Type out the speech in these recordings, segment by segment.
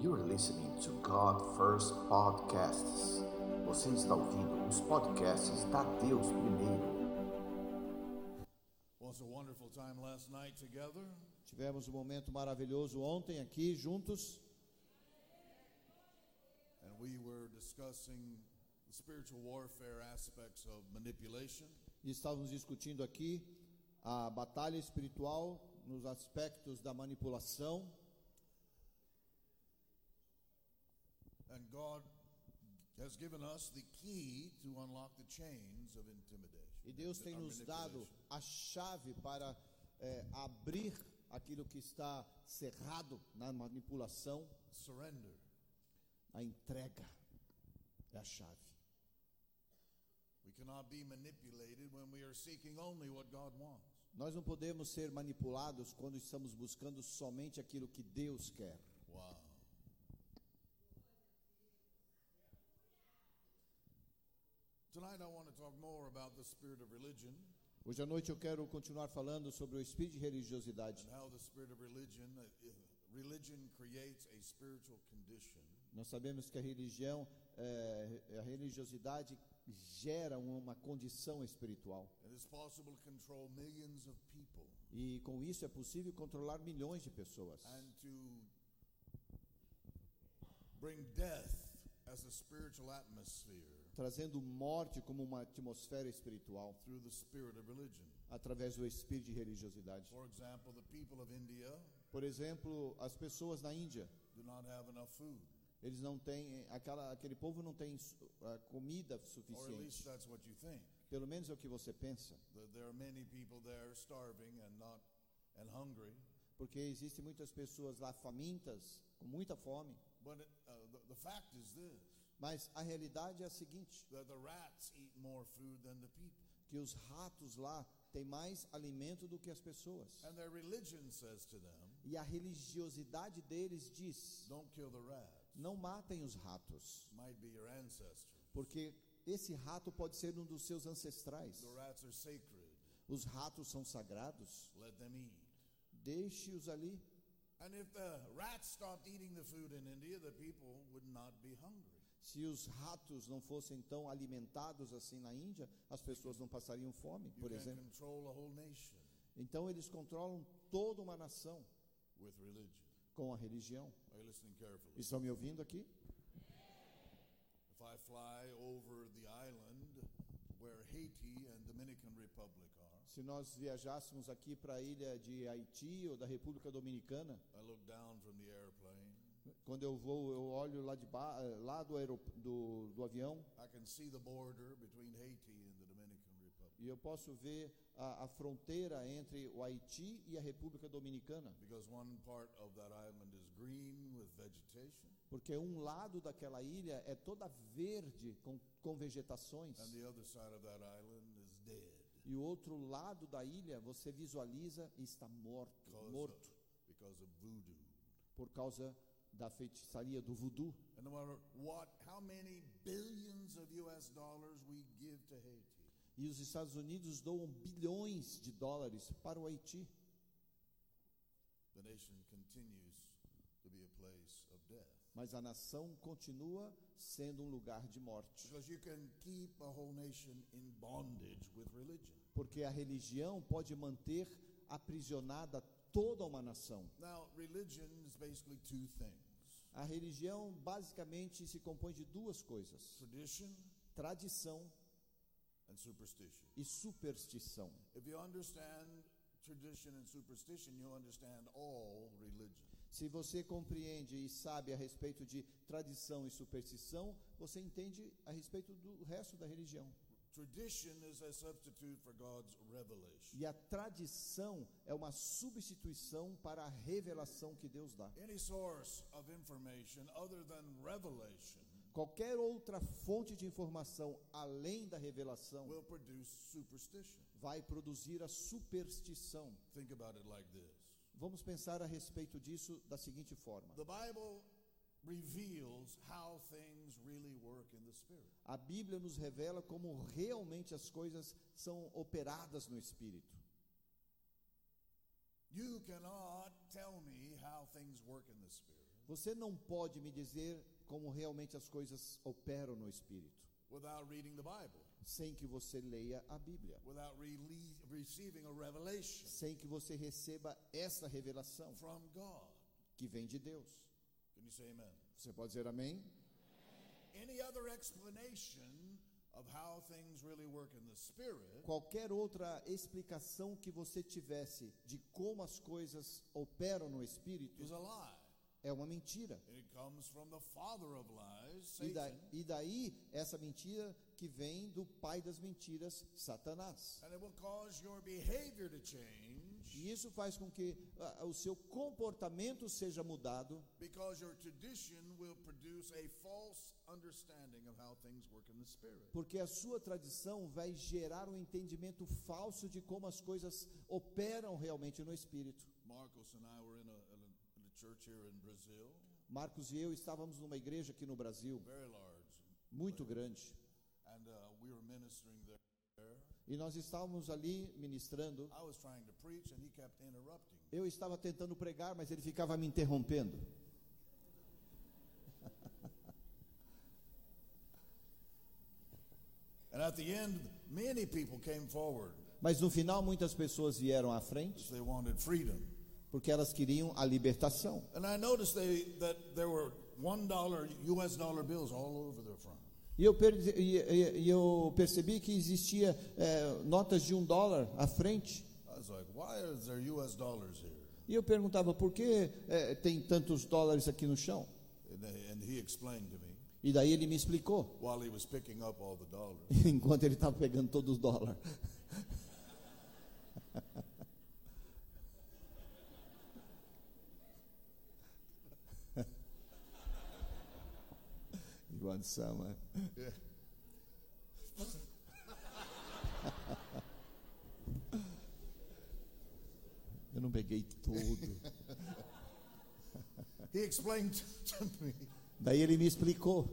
You're listening to God First Podcasts. Você está ouvindo os podcasts da Deus Primeiro. Was a wonderful time last night together. Tivemos um momento maravilhoso ontem aqui juntos And we were discussing the spiritual warfare aspects of manipulation. e estávamos discutindo aqui a batalha espiritual nos aspectos da manipulação And God has given us the key to unlock the chains of intimidation. e Deus tem nos dado a chave para é, abrir aquilo que está cerrado na manipulação, surrender. a entrega é a chave. We cannot be manipulated when we are seeking only what God wants. Nós não podemos ser manipulados quando estamos buscando somente aquilo que Deus quer. Wow. Tonight I want to talk more about the spirit of religion Hoje à noite eu quero continuar falando sobre o espírito de religiosidade. and how the spirit of religion religion creates a spiritual condition Nós sabemos que a religião, é, a religiosidade gera uma condição espiritual. and it's possible to control millions of people E com isso é possível controlar milhões de pessoas. and to bring death as a spiritual atmosphere Trazendo morte como uma atmosfera espiritual, através do espírito de religiosidade. For example, the people of India Por exemplo, as pessoas na Índia, do not have enough food, eles não têm, aquela, aquele povo não tem ah, comida or at least suficiente. that's what you think. Pelo menos é o que você pensa. That there are many people there starving and not and hungry. Porque existem muitas pessoas lá famintas, com muita fome. But it, uh, the, the fact is this: Mas a realidade é a seguinte: that the rats eat more food than the people, que os ratos lá têm mais alimento do que as pessoas. and their religion says to them, E a religiosidade deles diz: "Don't kill the rats. não matem os ratos, Might be your ancestors. porque esse rato pode ser um dos seus ancestrais. The rats are sacred. Os ratos são sagrados, Let them eat." deixe-os ali. And if the rats stopped eating the food in India, the people would not be hungry. Se os ratos não fossem tão alimentados assim na Índia, as pessoas não passariam fome, por exemplo. Então eles controlam toda uma nação with religion. com a religião. Estão me ouvindo aqui? If I fly over the island where Haiti and Dominican Republic are, Se nós viajássemos aqui para a ilha de Haiti ou da República Dominicana, I look down from the airplane, quando eu vou, eu olho lá, de ba- lá do, aerop- do, do avião. I can see the border between Haiti and the Dominican Republic. e eu posso ver a, a fronteira entre o Haiti e a República Dominicana, Because one part of that island is green with vegetation, porque um lado daquela ilha é toda verde com, com vegetações. And the other side of that island is dead. E o outro lado da ilha você visualiza e está morto, morto. of, por causa da feitiçaria do voodoo. And no matter what, how many billions of US dollars we give to Haiti, E os Estados Unidos doam bilhões de dólares para o Haiti. the nation continues to be a place of death. Mas a nação continua sendo um lugar de morte. Porque a religião pode manter aprisionada toda uma nação. Now, religion is basically two things A religião basicamente se compõe de duas coisas: tradition tradição and superstition. e superstição. If you understand tradition and superstition, you understand all religion. Se você compreende e sabe a respeito de tradição e superstição, você entende a respeito do resto da religião. Tradition is a substitute for God's revelation. E a tradição é uma substituição para a revelação que Deus dá. Any source of information other than revelation Qualquer outra fonte de informação além da revelação will produce superstition. vai produzir a superstição. Think about it like this Vamos pensar a respeito disso da seguinte forma: The Bible reveals how things really work in the Spirit. a Bíblia nos revela como realmente as coisas são operadas no espírito. You cannot tell me how things work in the Spirit. Você não pode me dizer como realmente as coisas operam no espírito without reading the Bible, sem que você leia a Bíblia, without receiving a revelation sem que você receba essa revelação from God. que vem de Deus. Você pode dizer amém? Any other explanation of how things really work in the Spirit Qualquer outra explicação que você tivesse de como as coisas operam no espírito is a lie. é uma mentira. It comes from the father of lies, E, da- Satan, e daí essa mentira que vem do pai das mentiras, Satanás. and it will cause your behavior to change E isso faz com que ah, o seu comportamento seja mudado, because your tradition will produce a false understanding of how things work in the Spirit. porque a sua tradição vai gerar um entendimento falso de como as coisas operam realmente no espírito. Marcos and I were in a, in a, church here in Brazil, Marcos e eu estávamos numa igreja aqui no Brasil, very large, muito grande, and uh, we were ministering. E nós estávamos ali ministrando. Eu estava tentando pregar, mas ele ficava me interrompendo. And at the end, many people came forward Mas no final, muitas pessoas vieram à frente because they wanted freedom. porque elas queriam a libertação. And I noticed they, that there were one dollar US dollar bills all over their front. E eu, per- e- e- e eu percebi que existia eh, notas de um dólar à frente. I was like, why is there US dollars here? E eu perguntava por que eh, tem tantos dólares aqui no chão. And, they- and he explained to me E daí ele me explicou, while he was picking up all the dollars. enquanto ele estava pegando todos os dólares. Yeah. Eu não peguei tudo. He explained to me Daí ele me explicou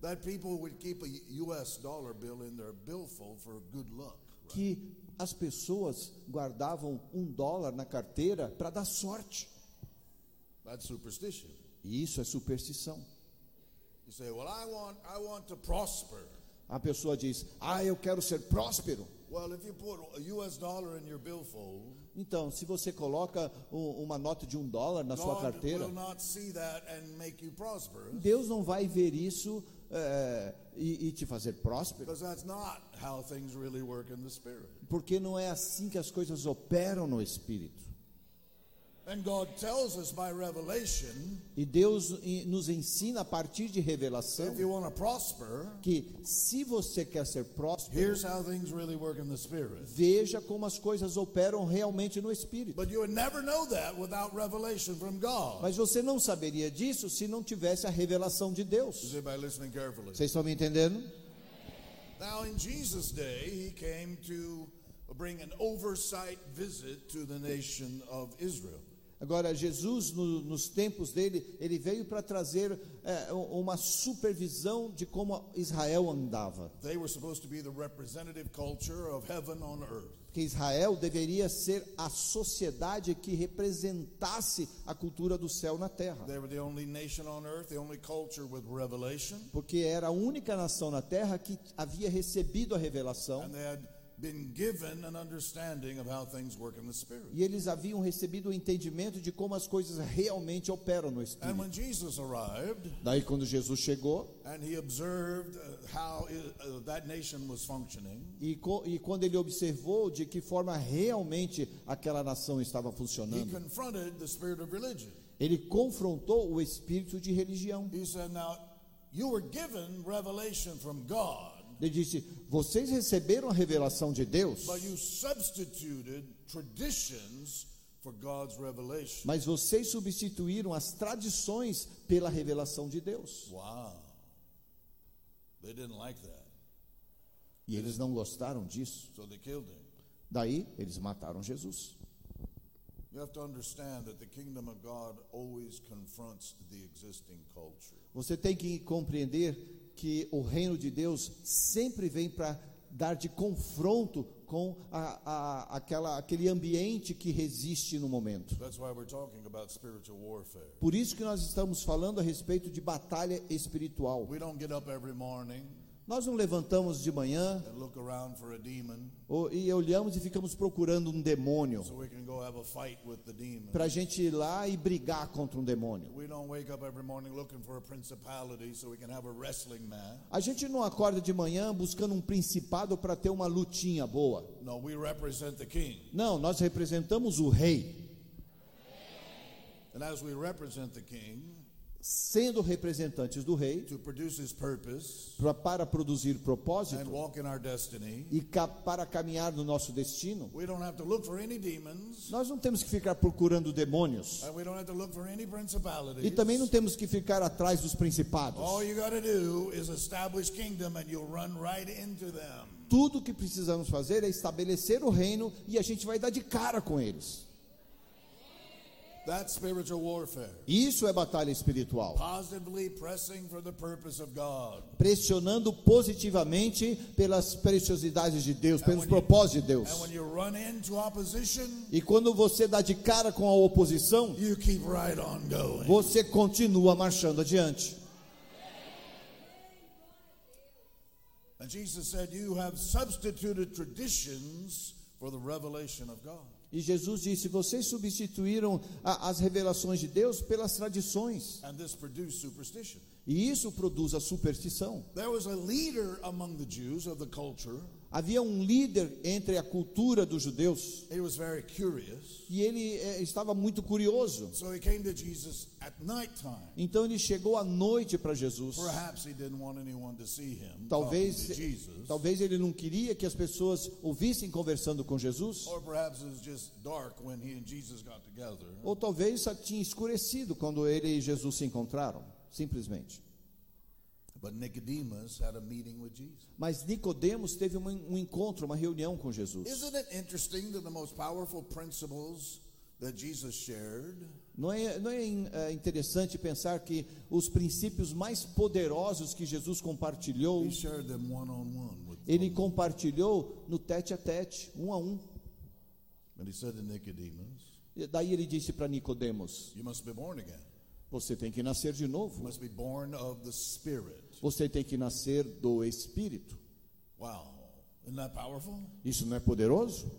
that people would keep a US dollar bill in their billfold for good luck. right? que as pessoas guardavam um dólar na carteira para dar sorte. That's superstition. E isso é superstição. You say, well, I want, I want to prosper. A pessoa diz: Ah, eu quero ser próspero. Well, if you put a US dollar in your billfold, Então, se você coloca uma nota de um dólar na sua God carteira, will not see that and make you prosperous Deus não vai ver isso eh, e, e te fazer próspero, because that's not how things really work in the spirit. porque não é assim que as coisas operam no espírito. And God tells us by revelation E Deus nos ensina a partir de revelação if you want to prosper, que se você quer ser próspero, here's how things really work in the spirit. veja como as coisas operam realmente no espírito. But you would never know that without revelation from God. Mas você não saberia disso se não tivesse a revelação de Deus. Vocês estão me entendendo? Now, in Jesus' day, he came to bring an oversight visit to the nation of Israel. Agora, Jesus, no- nos tempos dele, ele veio para trazer é, uma supervisão de como Israel andava. Porque Israel deveria ser a sociedade que representasse a cultura do céu na terra. Earth, Porque era a única nação na terra que havia recebido a revelação and they had been given an understanding of how things work in the spirit. e eles haviam recebido o entendimento de como as coisas realmente operam no And espírito. when Jesus arrived Daí, quando Jesus chegou, and he observed uh, how uh, that nation was functioning, E, co- e quando ele observou de que forma realmente aquela nação estava he funcionando, confronted the spirit of religion. ele confrontou o espírito de religião. He said, Now, you were given revelation from God, Ele disse: Vocês receberam a revelação de Deus, mas vocês substituíram as tradições pela revelação de Deus. Wow. They didn't like that, E eles não gostaram disso. so they killed him. Daí eles mataram Jesus. Você tem que compreender que o reino de Deus sempre vem para dar de confronto com a, a, aquela, aquele ambiente que resiste no momento. That's why we're talking about spiritual warfare. Por isso que nós estamos falando a respeito de batalha espiritual. Nós não levantamos de manhã ou- e olhamos e ficamos procurando um demônio so para a gente ir lá e brigar contra um demônio. A so gente não acorda de manhã buscando um principado para ter uma lutinha boa. No. Não, nós representamos o rei. And as we represent the king Sendo representantes do rei, purpose pra- para produzir and propósito walk in our destiny, e para caminhar no nosso destino, we don't have to look for any demons nós não temos que ficar procurando demônios. and we don't have to look for any E também não temos que ficar atrás dos principados. All you got to do is establish kingdom and you'll run right into them. Tudo que precisamos fazer é estabelecer o reino e a gente vai dar de cara com eles. That's spiritual warfare. Isso é batalha espiritual. Positively pressing for the purpose of God. Pressionando positivamente pelas preciosidades de Deus, pelos propósitos de And Deus. when you run into opposition, E quando você dá de cara com a oposição, you keep right on going. você continua marchando adiante. And Jesus said, You have substituted traditions for the revelation of God. E Jesus disse: Vocês substituíram a- as revelações de Deus pelas tradições. E isso produz a superstição. There was a leader among the Jews of the culture. Havia um líder entre a cultura dos judeus He was very curious. e ele eh, estava muito curioso. So he came to Jesus at nighttime. Então ele chegou à noite para Jesus. Perhaps he didn't want anyone to see him Talvez, Jesus. talvez ele não queria que as pessoas ouvissem conversando com Jesus. Jesus. Ou talvez só tinha escurecido quando ele e Jesus se encontraram, simplesmente. But Nicodemus had a meeting with Jesus. Mas Nicodemos teve um encontro, uma reunião com Jesus. Isn't it interesting that the most powerful principles that Jesus shared Não é, não é é, interessante pensar que os princípios mais poderosos que Jesus compartilhou, ele compartilhou no tete a tete, um a um. And he said to Nicodemus, E daí ele disse para Nicodemos: You must be born again. Você tem que nascer de You novo. must be born of the Spirit. Você tem que nascer do Espírito. Wow. Isn't that powerful? Isso não é poderoso?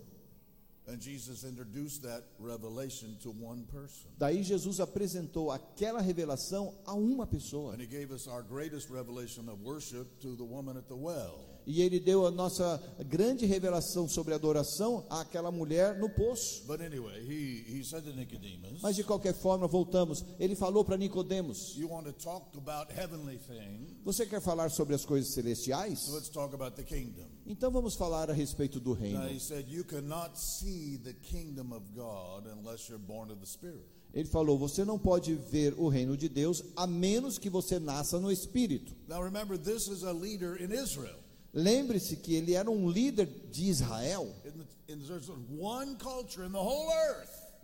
And Jesus introduced that revelation to one person. Daí Jesus apresentou aquela revelação a uma pessoa. And he gave us our greatest revelation of worship to the woman at the well. E ele deu a nossa grande revelação sobre adoração àquela mulher no poço. But anyway, he, he said to Nicodemus, Mas de qualquer forma, voltamos. Ele falou para Nicodemos: You want to talk about heavenly things? Você quer falar sobre as coisas So celestiais? let's talk about the kingdom. Então vamos falar a respeito do Now reino. he said, You cannot see the kingdom of God unless you're born of the Spirit. Ele falou: Você não pode ver o reino de Deus a menos que você nasça no Espírito. Now remember, this is a leader in Israel. Lembre-se que ele era um líder de Israel.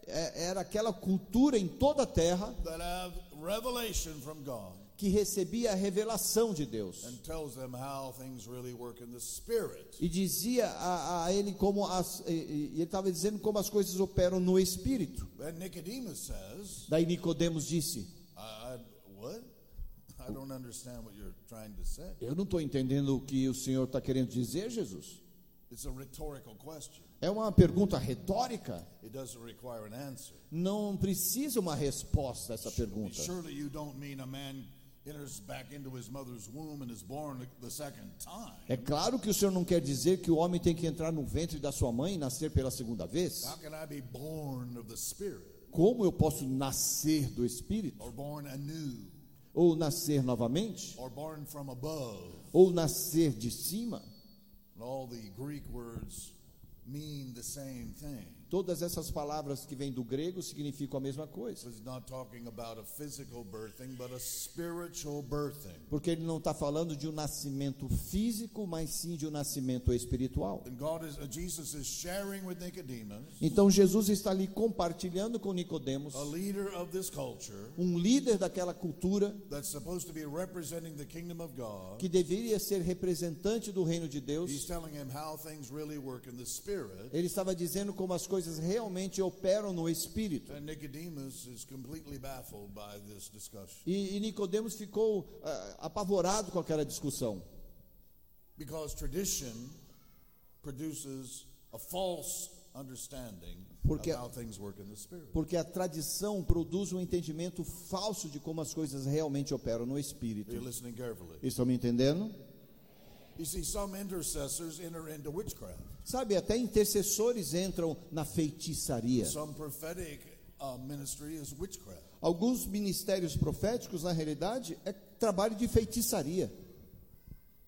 É- Era aquela cultura em toda a terra que recebia a revelação de Deus. really. E dizia a, a ele como as, ele estava dizendo como as coisas operam no espírito. Says, Daí Nicodemos disse: I, I, What? I don't understand what you're trying to say. Eu não estou entendendo o que o Senhor está querendo dizer, Jesus. It's a rhetorical question, É uma pergunta retórica. it doesn't require an answer. Não precisa uma resposta a essa pergunta. Surely you don't mean a man enters back into his mother's womb and is born the second time. É claro que o Senhor não quer dizer que o homem tem que entrar no ventre da sua mãe e nascer pela segunda vez. Como eu posso nascer do Espírito? Ou nascer novamente? or born from above? Ou nascer de cima? And all the Greek words mean the same thing. Todas essas palavras que vêm do grego significam a mesma coisa. He's not talking about a physical birthing, but a spiritual birthing. Porque ele não está falando de um nascimento físico, mas sim de um nascimento espiritual. Uh, Jesus is sharing with Nicodemus, Então Jesus está ali compartilhando com Nicodemos, um líder daquela cultura que deveria ser representante do reino de Deus. Ele estava dizendo como as coisas realmente operam no espírito. And Nicodemus is completely baffled by this discussion E, e Nicodemos ficou ah, apavorado com aquela discussão, because tradition produces a false understanding Porque- of how things work in the spirit. porque a tradição produz um entendimento falso de como as coisas realmente operam no espírito. Estão me entendendo? You see, some intercessors enter into witchcraft. Sabe, até intercessores entram na feitiçaria. Some prophetic uh, ministry is witchcraft. Alguns ministérios proféticos, na realidade, é trabalho de feitiçaria.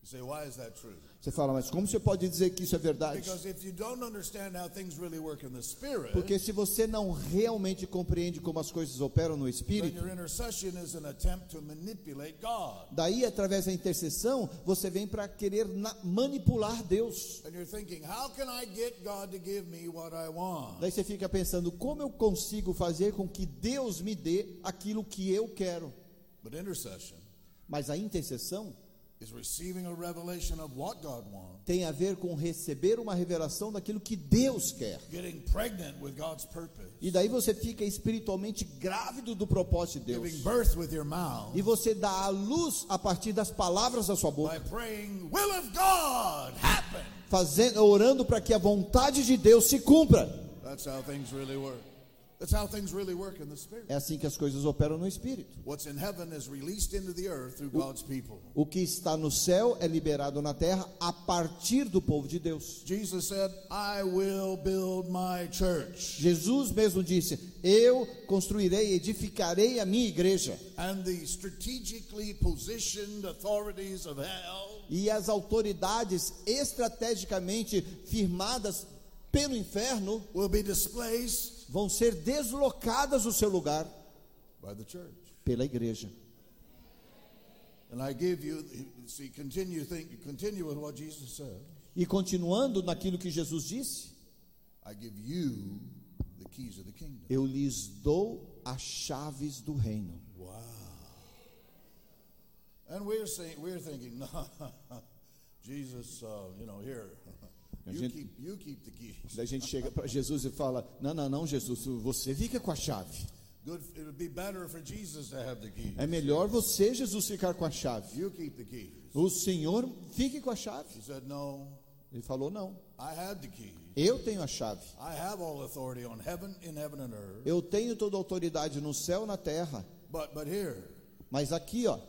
You say, why is that true? Você fala, mas como você pode dizer que isso é verdade? Because if you don't understand how things really work in the spirit, Porque se você não realmente compreende como as coisas operam no espírito, your intercession is an attempt to manipulate God. daí através da intercessão, você vem para querer manipular Deus. And you're thinking, how can I get God to give me what I want? Daí você fica pensando, como eu consigo fazer com que Deus me dê aquilo que eu quero? But intercession Mas a intercessão is receiving a revelation of what God wants, tem a ver com receber uma revelação daquilo que Deus quer. getting pregnant with God's purpose, E daí você fica espiritualmente grávido do propósito de giving Deus. birth with your mouth E você dá a luz a partir das palavras da sua by boca, praying, Will of God happen. fazendo, orando para que a vontade de Deus se cumpra. That's how things really work. That's how things really work in the spirit. É assim que as coisas operam no espírito. What's in heaven is released into the earth through God's people. O que está no céu é liberado na terra a partir do povo de Deus. Jesus said, I will build my church. Jesus mesmo disse: Eu construirei, edificarei a minha igreja. And the strategically positioned authorities of hell E as autoridades estrategicamente firmadas pelo inferno will be displaced vão ser deslocadas do seu lugar by the church. pela igreja. And I give you, see, continue think, continue with what Jesus said. E continuando naquilo que Jesus disse, I give you the keys of the kingdom. eu lhes dou as chaves do reino. Wow. And we're saying, we're thinking, no, Jesus, uh, you know, here, you gente- keep, you keep the keys. Daí a gente chega para Jesus e fala: Não, não, não, Jesus, você fica com a chave. Good, it would be better for Jesus to have the keys. É melhor você, Jesus, ficar com a chave. You keep the keys. O Senhor fique com a chave. He said, no, Ele falou: Não, I had the keys. eu tenho a chave. I have all authority on heaven, heaven and earth. Eu tenho toda a autoridade no céu e na terra. But, but here, Mas aqui, ó,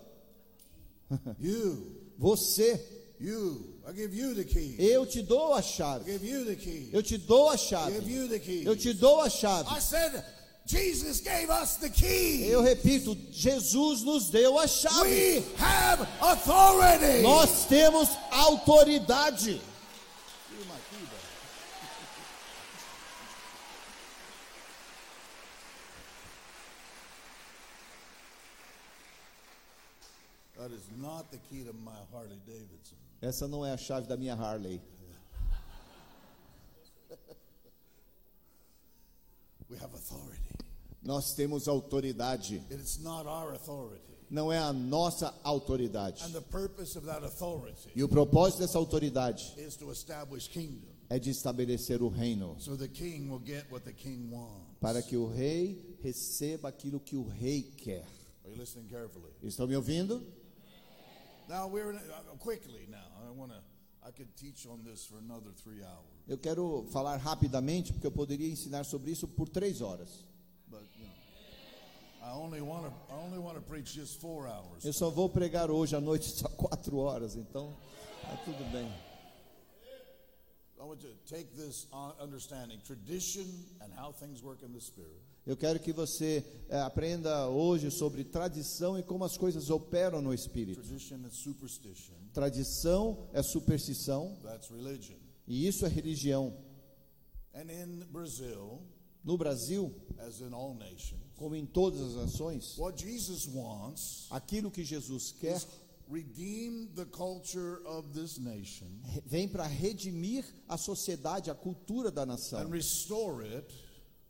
you, você, you, I give you the keys. eu te dou a I chave. give you the keys. Eu te dou a I give chave. you the keys. Eu te dou a chave. I said, Jesus gave us the keys. Eu repito, Jesus nos deu a chave. We have authority. Nós temos autoridade. Key. That is not the key to my Harley Davidson. Essa não é a chave da minha Harley. We have authority. Nós temos autoridade. It's not our authority. Não é a nossa autoridade. And the purpose of that authority E o propósito dessa autoridade is to establish kingdom. é de estabelecer o reino, So the king will get what the king wants. para que o rei receba aquilo que o rei quer. Are you listening carefully? Estão me ouvindo? Now we're in, quickly now. I want to. I could teach on this for another three hours, Eu quero falar rapidamente, porque eu poderia ensinar sobre isso por três horas. but you know, I only want to. I only want to preach just four hours. Eu só vou pregar hoje à noite só quatro horas, então tá tudo bem. I want to take this uh, understanding, tradition, and how things work in the spirit, Eu quero que você eh, aprenda hoje sobre tradição e como as coisas operam no espírito. tradition and superstition. Tradição é superstição That's religion, e isso é religião. And in Brazil, No Brasil, as in all nations, como em todas as nações, what Jesus wants aquilo que Jesus quer redeem the culture of this nation vem para redimir a sociedade, a cultura da and nação restore it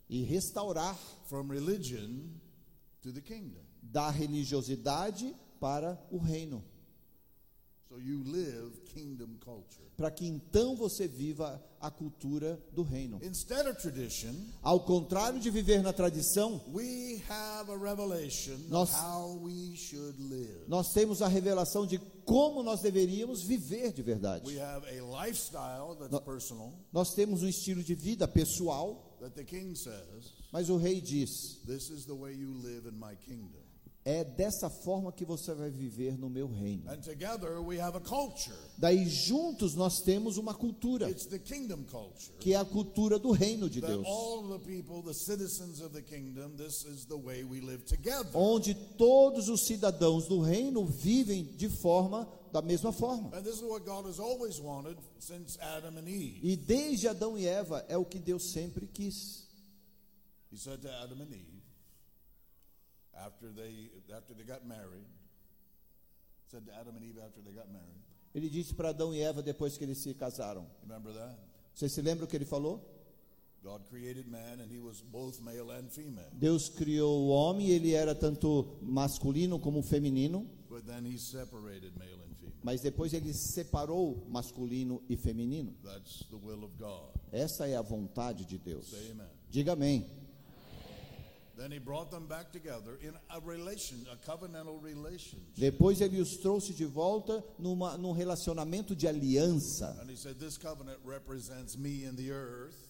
e restaurar from religion to the kingdom. da religiosidade para o reino, So you live kingdom culture. para que então você viva a cultura do reino. Instead of tradition, Ao contrário de viver na tradição, we have a revelation Nós- how we should live. nós temos a revelação de como nós deveríamos viver de verdade. We have a lifestyle that's No- personal Nós temos um estilo de vida pessoal, that the king says, mas o rei diz: This is the way you live in my kingdom. é dessa forma que você vai viver no meu reino. And together we have a culture. Daí juntos nós temos uma cultura, It's the kingdom culture. que é a cultura do reino de Deus, all the people, the citizens of the kingdom, this is the way we live together. onde todos os cidadãos do reino vivem de forma da mesma forma. And this is what God has always wanted since Adam and Eve. E desde Adão e Eva é o que Deus sempre quis. He said to Adam and Eve, after they after they got married, said to Adam and Eve after they got married. Ele disse para Adão e Eva depois que eles se casaram. Remember that? Você se lembra o que ele falou? God created man and he was both male and female. Deus criou o homem, ele era tanto masculino como feminino, Mas depois ele separou masculino e feminino. That's the will of God. Essa é a vontade de Deus. Diga amém. Then he brought them back together in a relation, a covenantal relationship. Depois ele os trouxe de volta numa, num relacionamento de aliança.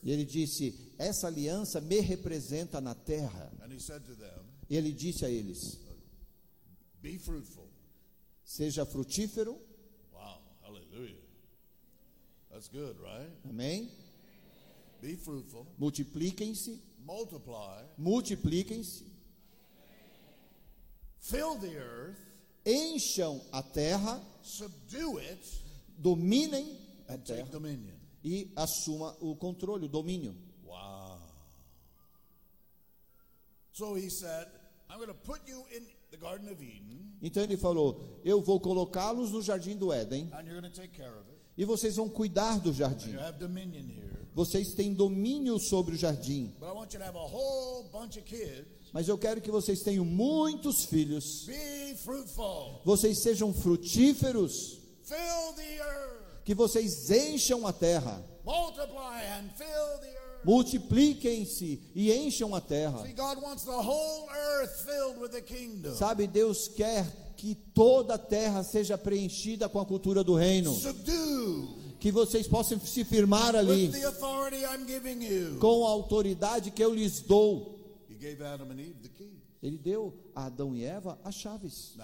E ele disse: Essa aliança me representa na terra. E ele disse a eles: Be fruitful. Seja frutífero. Wow, hallelujah. That's good, right? Amém? Be fruitful, Multipliquem-se. multiply, Multipliquem-se. fill the earth, Encham a terra. subdue it, Dominem a and take terra. dominion. E assuma o controle, o domínio. Wow. So he said, I'm going to put you in the Garden of Eden, Então ele falou: Eu vou colocá-los no jardim do Éden. E vocês vão cuidar do jardim. Vocês têm domínio sobre o jardim. Mas eu quero que vocês tenham muitos filhos. Vocês sejam frutíferos. Que vocês encham a terra. Multiply and fill the earth. Multipliquem-se e encham a terra. Sabe, Deus quer que toda a terra seja preenchida com a cultura do reino. Que vocês possam se firmar ali com a autoridade que eu lhes dou. Ele deu a Adão e Eva as chaves.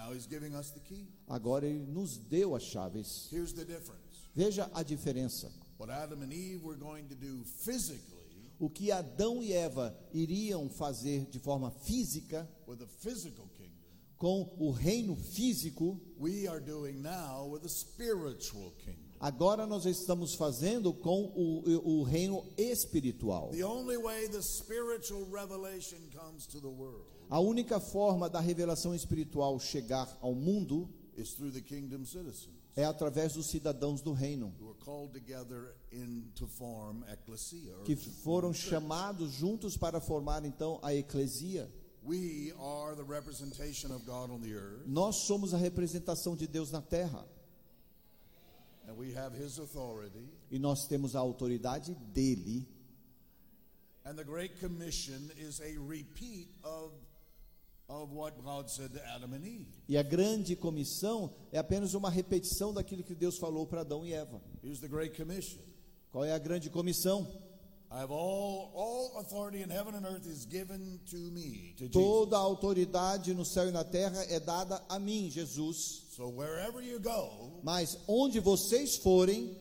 Agora ele nos deu as chaves. Veja a diferença. What Adam and Eve were going to do physically O que Adão e Eva iriam fazer de forma física com o reino físico, we are doing now with the spiritual kingdom. agora nós estamos fazendo com o, o reino espiritual. The only way the spiritual revelation comes to the world A única forma da revelação espiritual chegar ao mundo é através dos cidadãos do reino, que foram chamados juntos para formar então a eclesia. Nós somos a representação de Deus na terra e nós temos a autoridade dele. And the Great Commission is a repeat of, E a grande comissão é apenas uma repetição daquilo que Deus falou para Adão e Eva. Here's the Great Commission. Qual é a grande comissão? I have all, all authority in heaven and earth is given to me, to Jesus. Toda a autoridade no céu e na terra é dada a mim, Jesus. So wherever you go, Mas onde vocês forem,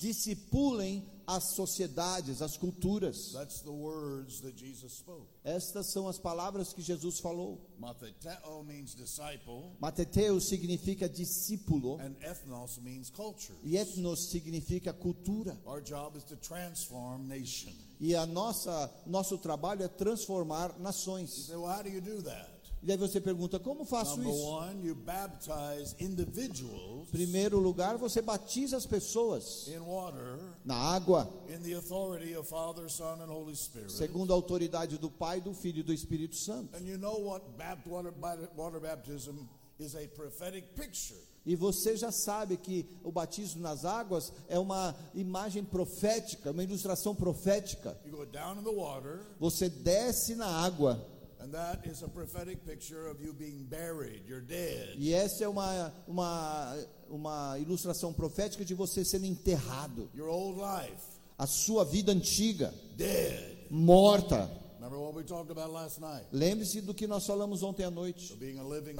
discipulem as sociedades, as culturas. That's the words that Jesus spoke. Estas são as palavras que Jesus falou. Matheteo means disciple, Mateteu significa discípulo and ethnos means culture. e etnos significa cultura. Our job is to transform nation. E a nossa nosso trabalho é transformar You nações. say, well, how do you do that? E daí você pergunta: como faço Number isso? one, you baptize individuals Primeiro lugar, você batiza as pessoas in water na água, in the authority of Father, Son, and Holy Spirit. segundo a autoridade do Pai, do Filho e do Espírito Santo. And you know what bapt- water, water baptism is a prophetic picture. E você já sabe que o batismo nas águas é uma imagem profética, uma ilustração profética. Water, Você desce na água and that is a prophetic picture of you being buried. You're dead. e essa é uma, uma, uma ilustração profética de você sendo enterrado. Your old life, A sua vida antiga, dead. morta. Remember what we talked about last night? Lembre-se do que nós falamos ontem à noite, Of being a living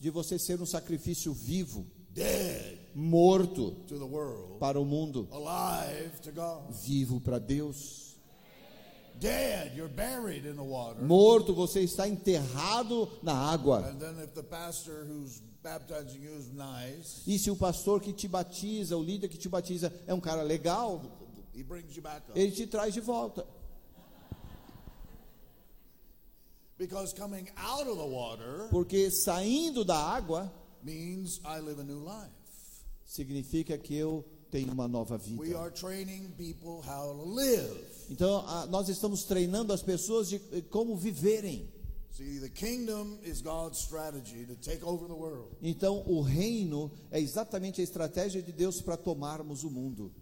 de você ser um sacrifício vivo, dead morto to the world, para o mundo, alive to God. vivo para Deus. Dead, you're buried in the water. Morto, você está enterrado na água. And then if the pastor who's baptizing you is nice, E se o pastor que te batiza, o líder que te batiza é um cara legal, he brings you back up. ele te traz de volta. Because coming out of the water Porque saindo da água means I live a new life. significa que eu tenho uma nova We vida. are training people how to live. Então, a- nós estamos treinando as pessoas de eh, como viverem. Então, o reino é exatamente a estratégia de Deus para tomarmos o mundo.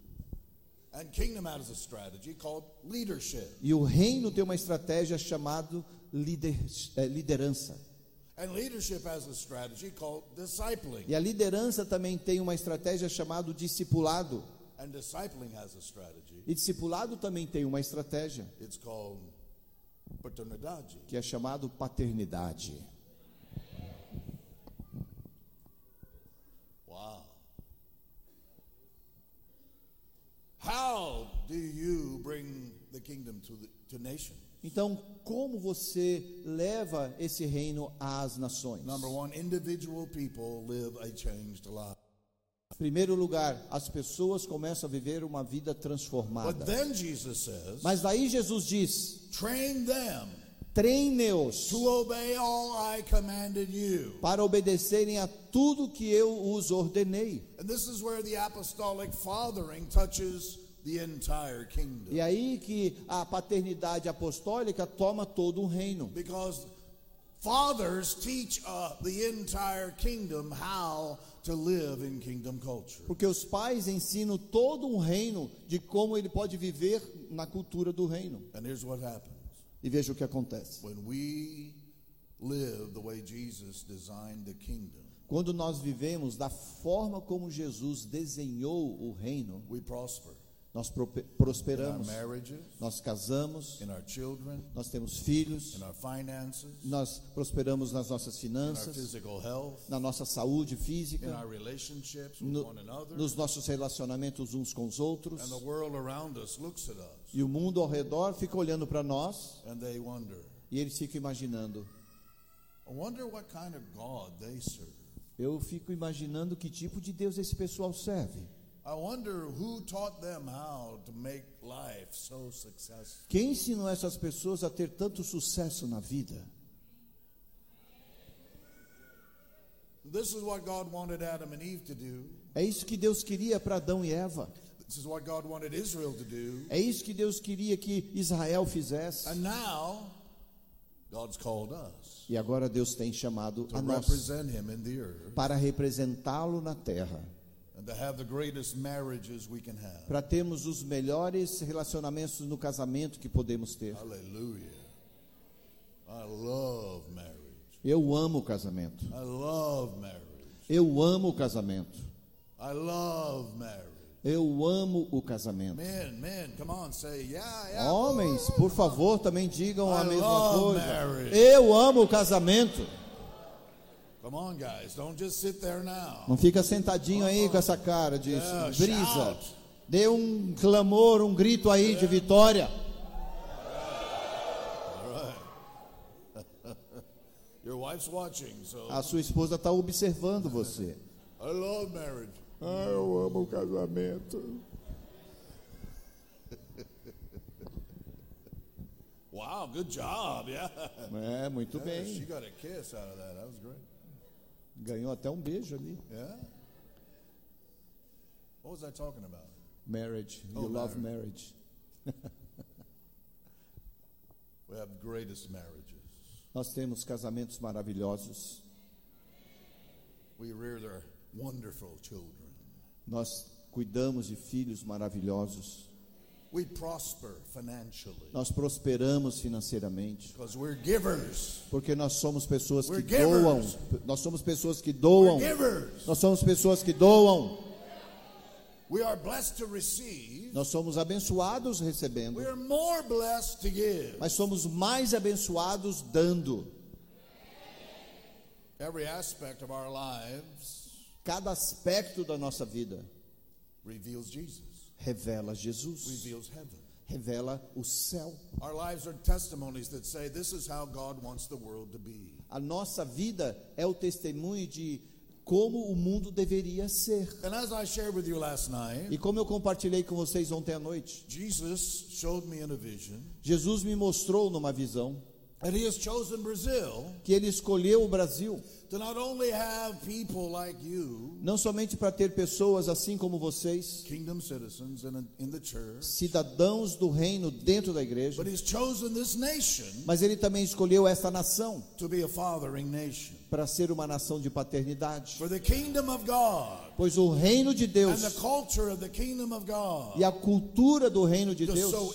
And kingdom has a strategy called leadership. E o reino tem uma estratégia chamada lider, eh, liderança. And leadership has a strategy called discipling. E a liderança também tem uma estratégia chamada discipulado. And discipling has a strategy. E discipulado também tem uma estratégia It's called paternidade. que é chamado paternidade. Wow. How do you bring the kingdom to the to nations? Então, como você leva esse reino às nações? Number one, individual people live a changed life. Primeiro lugar, as pessoas começam a viver uma vida But transformada. then Jesus says, Mas daí Jesus diz: treine-os para obedecerem a tudo que eu os ordenei. And this is where the apostolic fathering touches the entire kingdom. E aí que a paternidade apostólica toma todo um reino. Because fathers teach uh, the entire kingdom how to live in kingdom culture. Porque os pais ensinam todo um reino de como ele pode viver na cultura do reino. And here's what happens E veja o que acontece. when we live the way Jesus designed the kingdom, Quando nós vivemos da forma como Jesus desenhou o reino, we prosper nós prosperamos, nós casamos, nós temos filhos, nós prosperamos nas nossas finanças, na nossa saúde física, no- nos nossos relacionamentos uns com os outros. E o mundo ao redor fica olhando para nós. E eles ficam imaginando. Eu fico imaginando que tipo de Deus esse pessoal serve. Quem ensinou essas pessoas a ter tanto sucesso na vida? This is what God wanted Adam and Eve to do. É isso que Deus queria para Adão e Eva. This is what God wanted Israel to do. É isso que Deus queria que Israel fizesse. E agora Deus tem chamado a nós para representá-lo na terra, para termos os melhores relacionamentos no casamento que podemos ter. Hallelujah. I love marriage. Eu amo o casamento. I love marriage. Eu amo o casamento. I love marriage. Eu amo o casamento. Men, men, come on, say, yeah, yeah. Homens, por favor, também digam a I mesma love coisa. marriage. Eu amo o casamento. Come on, guys. Don't just sit there now. Não fica sentadinho aí com essa cara de Yeah, brisa. shout. Dê um clamor, um grito aí de vitória. Your wife's watching, so A sua esposa está observando você. I love marriage. Ah, eu amo o casamento. Wow, good job. Yeah. É, muito Yeah, She bem. got a kiss out of that. That was great. Ganhou até um beijo ali. Yeah. What was I talking about? Marriage. You Oh, love marriage. We have greatest marriages. Nós temos casamentos maravilhosos. We rear their wonderful children. Nós cuidamos de filhos maravilhosos. We prosper financially Nós prosperamos financeiramente. because we're givers. Porque nós somos pessoas que doam. Nós somos pessoas que doam. We're givers. Nós somos pessoas que doam. We are blessed to receive. Nós somos abençoados recebendo. We are more blessed to give. Mas somos mais abençoados dando. Every aspect of our lives Cada aspecto da nossa vida reveals Jesus, revela Jesus. Revela o céu. Our lives are testimonies that say this is how God wants the world to be. A nossa vida é o testemunho de como o mundo deveria ser. And as I shared with you last night, E como eu compartilhei com vocês ontem à noite, Jesus showed me in a vision Jesus me mostrou numa visão that He has chosen Brazil que ele escolheu o Brasil to not only have people like you, não somente para ter pessoas assim como vocês, kingdom citizens in, in the church, cidadãos do reino dentro da igreja, but He's chosen this nation mas ele também escolheu esta nação to be a fathering nation. para ser uma nação de paternidade. For the kingdom of God Pois o reino de Deus the culture of the kingdom of God e a cultura do reino de Deus, so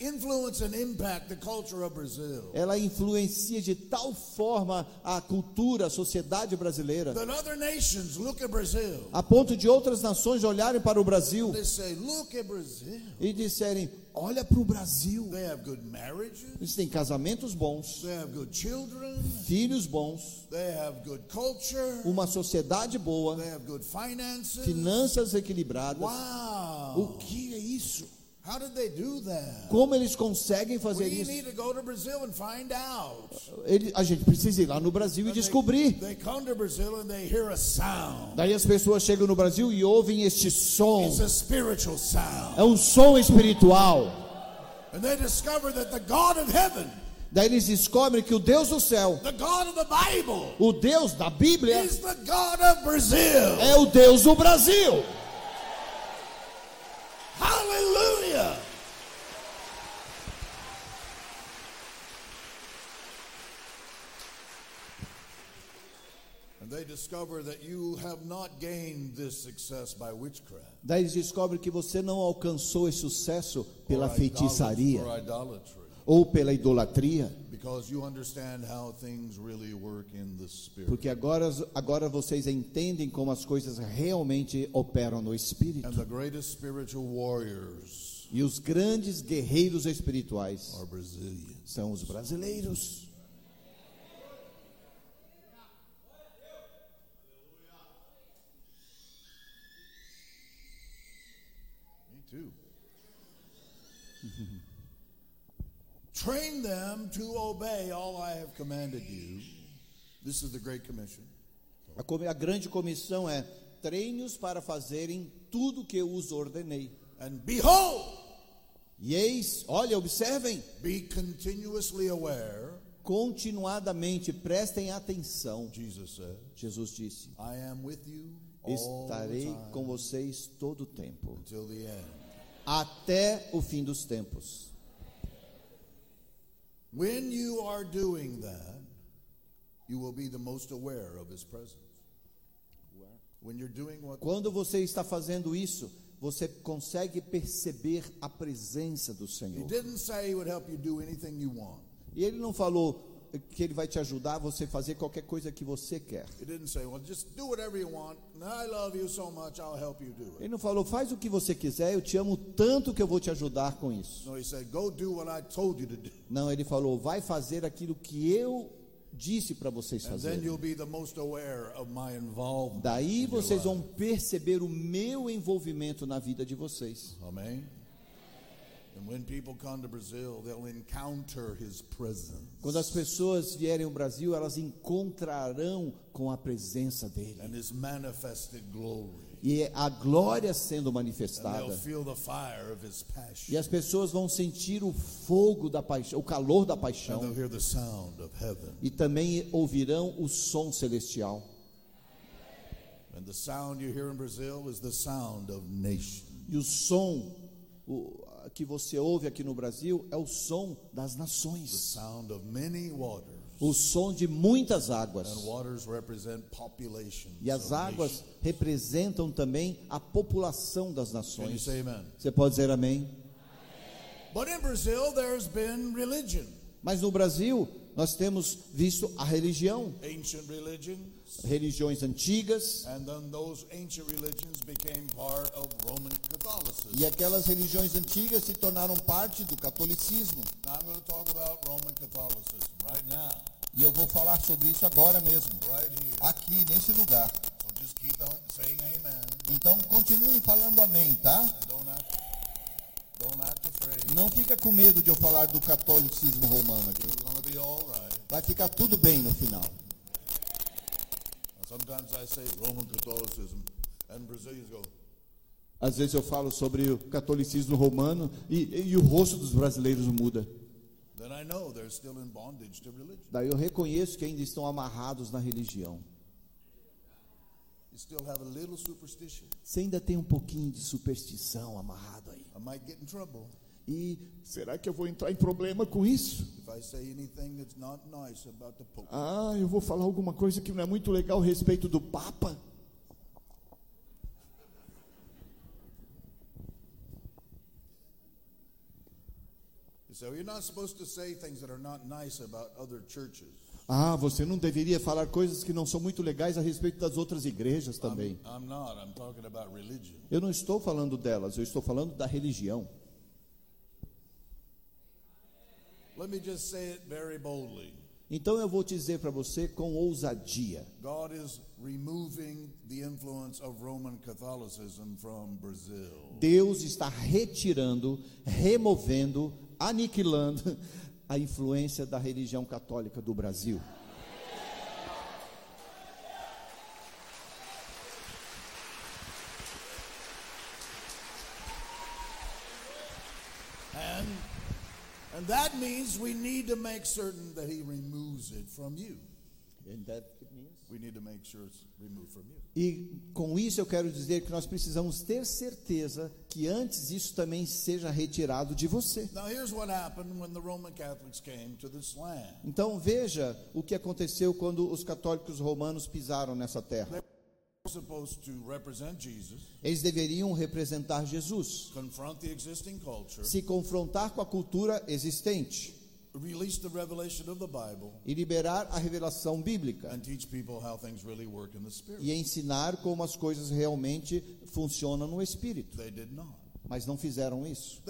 impact, influence and impact the culture of Brazil. ela influencia de tal forma a cultura, a sociedade brasileira, That other nations look at Brazil. a ponto de outras nações olharem para o Brasil They say, look at Brazil. e disserem: Olha para o Brasil. They have good marriages. Eles têm casamentos bons, They have good children. filhos bons, They have good culture. uma sociedade boa, They have good finances. finanças equilibradas. Wow. O que é isso? How did they do that? Como eles conseguem fazer We isso? need to go to Brazil and find out. Ele- a gente precisa ir lá no Brasil e They- descobrir. They come to Brazil and they hear a sound. Daí as pessoas chegam no Brasil e ouvem este som. It's a spiritual sound. É um som espiritual. And they discover that the God of heaven, Daí eles descobrem que o Deus do céu, the God of the Bible, o Deus da Bíblia, is the God of Brazil. é o Deus do Brasil. Hallelujah. And they discover that you have not gained this success by witchcraft. Daí eles descobrem que você não alcançou esse sucesso pela feitiçaria. Ou pela idolatria, porque agora, agora vocês entendem como as coisas realmente operam no espírito. E os grandes guerreiros espirituais são os brasileiros. Me too. Train them to obey all I have commanded you. This is the Great Commission. A, grande comissão é treine-os para fazerem tudo que eu os ordenei. And behold, E eis, olha, observem, be continuously aware, continuadamente, prestem atenção. Jesus said, Jesus disse: I am with you all the Estarei time com vocês todo o tempo, until the end. até o fim dos tempos. When you are doing that, you will be the most aware of His presence. When you're doing what Quando você está fazendo isso, você consegue perceber a presença do He Senhor. didn't say He would help you do anything you want. E ele não falou que ele vai te ajudar a você fazer qualquer coisa que você quer. Ele não falou, faz o que você quiser, eu te amo tanto que eu vou te ajudar com isso. Não, ele falou, vai fazer aquilo que eu disse para vocês fazerem. you'll be the most aware of my involvement. Daí vocês vão perceber o meu envolvimento na vida de vocês. Amen. And when people come to Brazil. Quando as pessoas vierem ao Brasil, elas encontrarão com a presença dele. and his manifested glory. E a glória sendo manifestada. feel the fire of his passion. E as pessoas vão sentir o fogo da paixão, o calor da And paixão. they'll hear the sound of heaven. E também ouvirão o som celestial. And the sound you hear in Brazil is the sound of nations. E o som o- que você ouve aqui no Brasil é o som das The nações. sound of many waters. O som de muitas águas. And waters represent populations. E as águas representam também a população das nações. Você pode dizer amém? But in Brazil, there's been religion. Mas no Brasil, nós temos visto a religião, Ancient. Religiões antigas, And then those ancient religions became part of Roman Catholicism. e aquelas religiões antigas se tornaram parte do catolicismo. Now I'm going to talk about Roman Catholicism right now, E eu vou falar sobre isso agora mesmo, right here. aqui nesse lugar. Então continue falando amém, tá? Não fica com medo de eu falar do catolicismo romano aqui. Vai ficar tudo bem no final. Sometimes I say Roman Catholicism, and Brazilians go, Às vezes eu falo sobre o catolicismo romano e, e o rosto dos brasileiros muda. then I know they're still in bondage to religion. Daí eu reconheço que ainda estão amarrados na religião. You still have a little superstition. Você ainda tem um pouquinho de superstição amarrado aí. E será que eu vou entrar em problema com isso? nice. Ah, eu vou falar alguma coisa que não é muito legal a respeito do Papa? So nice. Ah, você não deveria falar coisas que não são muito legais a respeito das outras igrejas também. I'm not. I'm. Eu não estou falando delas, eu estou falando da religião. Let me just say it very boldly. Então eu vou dizer para você com ousadia: God is removing the influence of Roman Catholicism from Brazil. Deus está retirando, removendo, aniquilando a influência da religião católica do Brasil. And and that means we need to make certain that he removes it from you. We need to make sure it's removed from you. E com isso eu quero dizer que nós precisamos ter certeza que antes isso também seja retirado de você. Now here's what happened when the Roman Catholics came to this land. Então veja o que aconteceu quando os católicos romanos pisaram nessa terra. Eles deveriam representar Jesus, se confrontar com a cultura existente e liberar a revelação bíblica e ensinar como as coisas realmente funcionam no espírito. Mas não fizeram isso.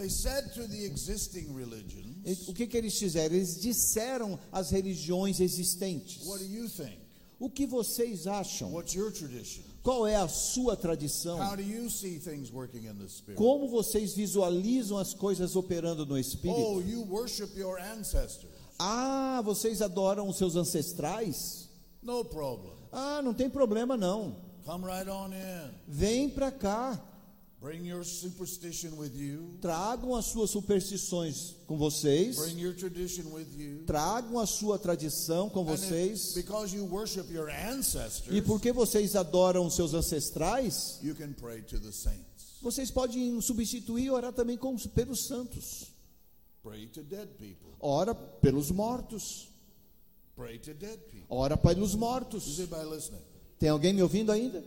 O que, que eles fizeram? Eles disseram às religiões existentes: What do you think? O que vocês acham? Qual é a sua tradição? You? Como vocês visualizam as coisas operando no Oh, espírito? you worship your ancestors. Ah, vocês adoram os seus ancestrais? No problem. Ah, não tem problema não. Come right on in. Vem para cá. Bring your superstition with you. Tragam as suas superstições com vocês. Bring your tradition with you. Tragam a sua tradição com And vocês. because you worship your ancestors, E porque vocês adoram seus ancestrais, you can pray to the saints. vocês podem substituir e orar também com, pelos santos. Pray to dead people. Ora pelos mortos. Pray to dead people. Ora pelos Is mortos. anybody listening? Tem alguém me ouvindo ainda?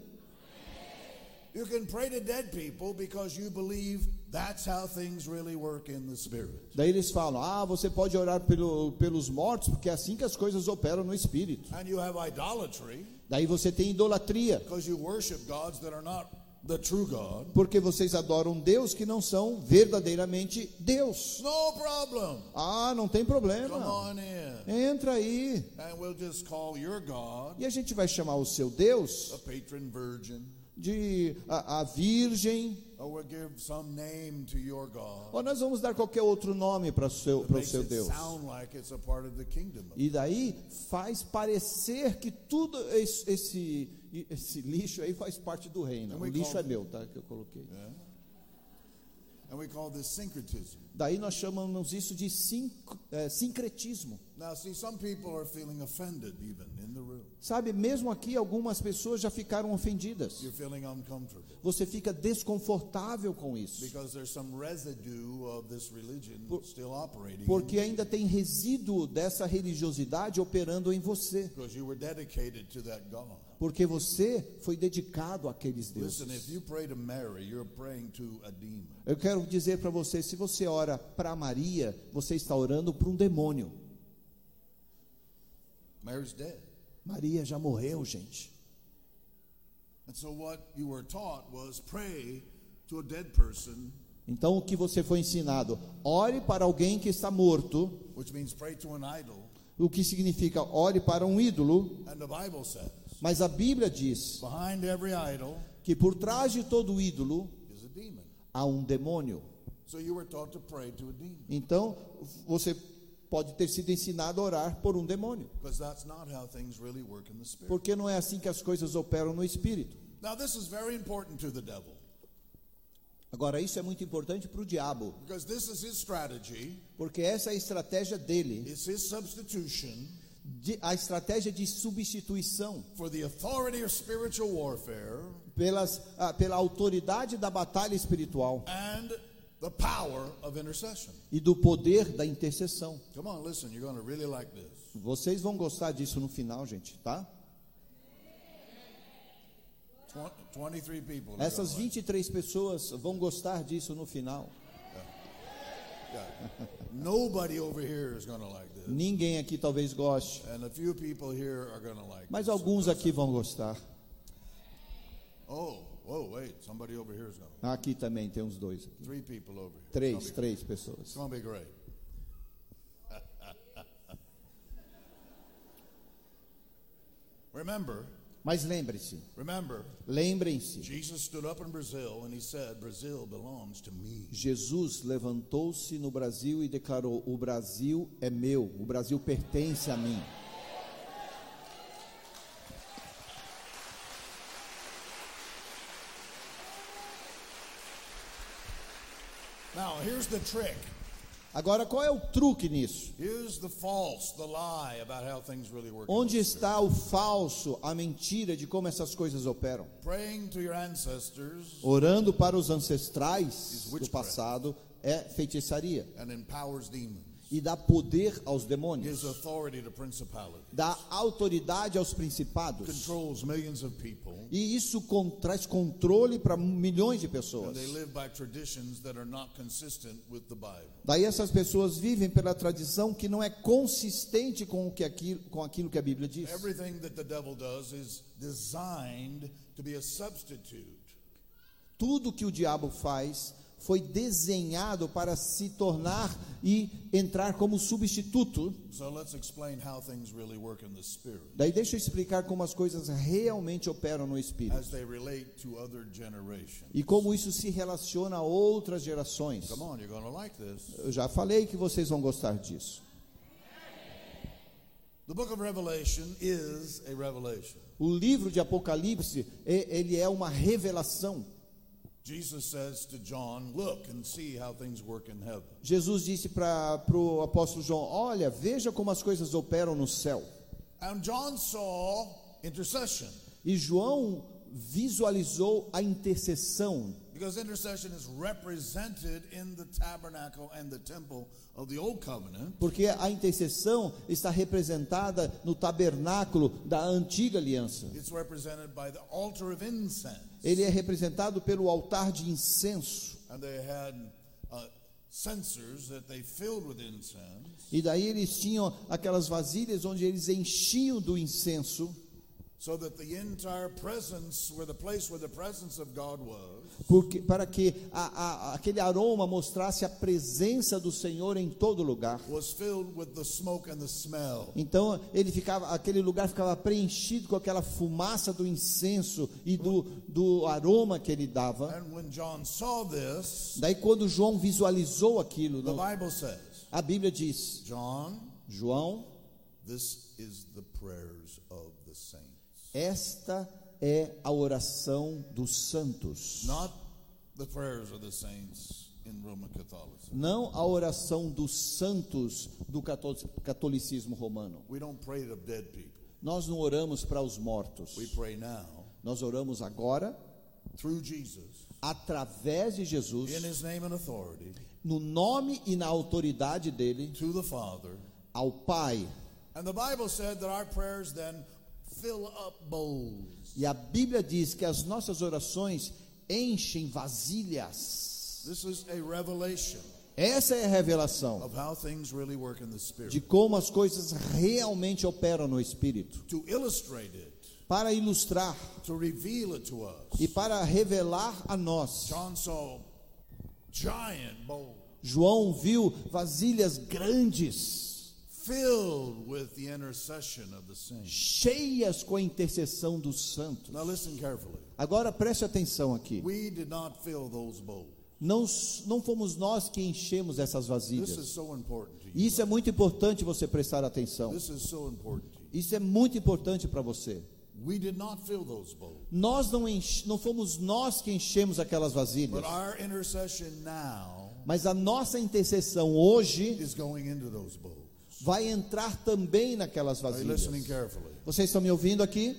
You can pray to dead people because you believe that's how things really work in the spirit. Daí eles falam: ah, você pode orar pelo, pelos mortos, porque é assim que as coisas operam no espírito. And you have idolatry Daí você tem idolatria, because you worship gods that are not the true God. Porque vocês adoram Deus que não são verdadeiramente Deus. No problem. Ah, não tem Come problema. on in. Entra aí. And we'll just call your God E a gente vai chamar o seu Deus a patron virgin. De a, a Virgem. Or we'll give some name to your God. Ou nós vamos dar qualquer outro nome para o seu, para o seu Deus. like. E daí faz parecer que tudo esse, esse, esse lixo aí faz parte do reino. And O lixo é meu, tá? Que eu coloquei. Yeah. And we call this syncretism. Daí nós chamamos isso de sinc- sincretismo. Now, see, some people are feeling offended even in the room. Sabe, mesmo aqui algumas pessoas já ficaram ofendidas. You're feeling uncomfortable Você fica desconfortável com isso. because there's some residue of this religion still operating. Porque ainda tem resíduo dessa religiosidade operando em você. Porque você foi dedicado àqueles deuses. a. Eu quero dizer para você, se você ora para Maria, você está orando para um demônio. Maria já morreu, gente. And so what you were taught was pray to a dead person, Então o que você foi ensinado? Ore para alguém que está morto, o que significa ore para um ídolo, And the Bible says, mas a Bíblia diz que por trás de todo ídolo há um demônio. Então você pode ter sido ensinado a orar por um demônio, Because that's not how things really work in the spirit. porque não é assim que as coisas operam no espírito. Now, this is very important to the devil. Agora isso é muito importante para o diabo, porque essa é a estratégia dele, it's his substitution de- a estratégia de substituição for the authority of spiritual warfare pelas, ah, pela autoridade da batalha espiritual and the power of intercession. e do poder da intercessão. Come on, listen, really like this. Vocês vão gostar disso no final, gente, tá? Twen- 23 people. are Essas gonna like 23 pessoas vão gostar disso no final. it. Yeah. Nobody over here is going to like this. Ninguém aqui talvez goste, And a few people here are going to like mas this. alguns aqui vão gostar. Oh, whoa, wait. Somebody over here is going to. Aqui também tem uns dois. aqui. Three people over here. Três, três pessoas. Remember, Mas lembre-se, remember, lembrem-se, Jesus stood up in Brazil and he said, Brazil belongs to me. Jesus levantou-se no Brasil e declarou: O Brasil é meu, o Brasil pertence a mim. Now, here's the trick. Agora, qual é o truque nisso? The false, the really Onde está o falso, a mentira de como essas coisas operam? Praying to your ancestors Orando para os ancestrais do passado é feitiçaria and empowers demons. E dá poder aos demônios, dá autoridade aos principados. Controls millions of people. E isso traz controle para milhões de pessoas. Daí essas pessoas vivem pela tradição que não é consistente com, o que aquilo, com aquilo que a Bíblia diz. Everything that the devil does is designed to be a substitute Tudo que o diabo faz foi desenhado para se tornar e entrar como substituto. So let's explain how things really work in the spirit Daí deixa eu explicar como as coisas realmente operam no espírito as they relate to other generations. e como isso se relaciona a outras gerações. On, like this. Eu já falei que vocês vão gostar disso. The book of Revelation is a revelation. O livro de Apocalipse, ele é uma revelação. Jesus says to John, Look and see how things work in heaven. Jesus disse para o apóstolo João: Olha, veja como as coisas operam no céu. And John saw intercession E João visualizou a intercessão, because intercession is represented in the tabernacle and the temple of the old covenant. porque a intercessão está representada no tabernáculo da antiga aliança. It's represented by the altar of incense. Ele é representado pelo altar de incenso. And they had uh, censers that they filled with incense E daí eles tinham aquelas vasilhas onde eles enchiam do incenso so that the entire presence, where the place where the presence of God was, porque, para que a, a, aquele aroma mostrasse a presença do Senhor em todo lugar. was filled with the smoke and the smell. Então ele ficava, aquele lugar ficava preenchido com aquela fumaça do incenso e do, do aroma que ele dava. And when John saw this, Daí quando João visualizou aquilo, the no- Bible says, a Bíblia diz: John, João, this is the prayers of the saints. Esta é a oração dos santos. Not the prayers of the saints in Roman Catholicism. Não a oração dos santos do catol- catolicismo romano. We don't pray to dead people. Nós não oramos para os mortos. We pray now Nós oramos agora through Jesus, através de Jesus, in his name and authority, no nome e na autoridade dele, to the Father. ao Pai. And the Bible said that our prayers then fill up bowls. E a Bíblia diz que as nossas orações enchem vasilhas. This is a revelation Essa é a revelação really de como as coisas realmente operam no espírito. To illustrate it, Para ilustrar to reveal it to us, e para revelar a nós. João viu vasilhas grandes, filled with the intercession of the saints. cheias com a intercessão dos santos. Now listen carefully. Agora preste atenção aqui. We did not fill those bowls. Não, não fomos nós que enchemos essas vasilhas. so. Isso é muito importante você prestar atenção. This is so. Isso é muito importante para você. We did not fill those bowls. Nós não, enche, não fomos nós que enchemos aquelas vasilhas, But our intercession now mas a nossa intercessão hoje vai entrar também naquelas vasilhas. Vocês estão me ouvindo aqui?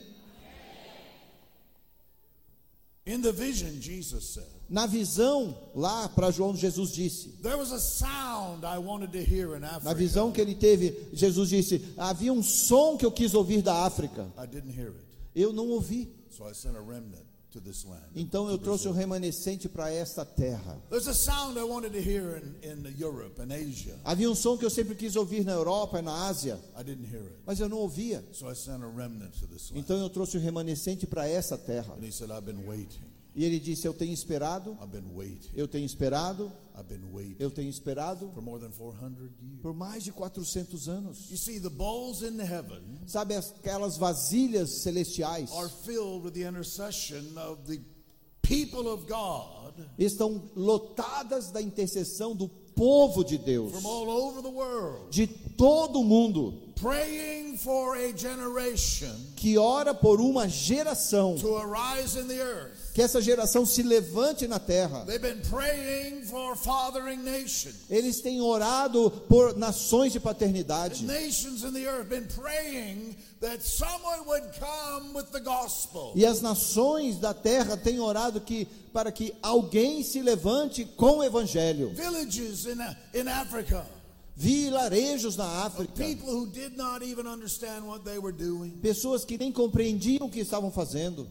In the vision, Jesus said, Na visão, lá para João, Jesus disse. There was a sound I wanted to hear in Na visão que ele teve, Jesus disse: havia um som que eu quis ouvir da África. I didn't hear it. Eu não ouvi. Então eu trouxe o remanescente para esta terra. There's a sound I wanted to hear in, in Europe and Asia. Havia um som que eu sempre quis ouvir na Europa e na Ásia, I didn't hear it. mas eu não ouvia. So I sent a remnant to this land. Então eu trouxe o remanescente para essa terra. E ele disse: Eu tenho esperado, eu tenho esperado, eu tenho esperado. For more than 400 years. por mais de 400 anos. Sabe aquelas vasilhas celestiais are filled with the intercession of the people of God estão lotadas da intercessão do povo de Deus, from all over the world, de todo o mundo, praying for a generation que ora por uma geração, to arise in the earth. Que essa geração se levante na terra. Eles têm orado por nações de paternidade. E as nações da terra têm orado que para que alguém se levante com o evangelho. Villages in, in Africa, Vilarejos na África, pessoas que nem compreendiam o que estavam fazendo,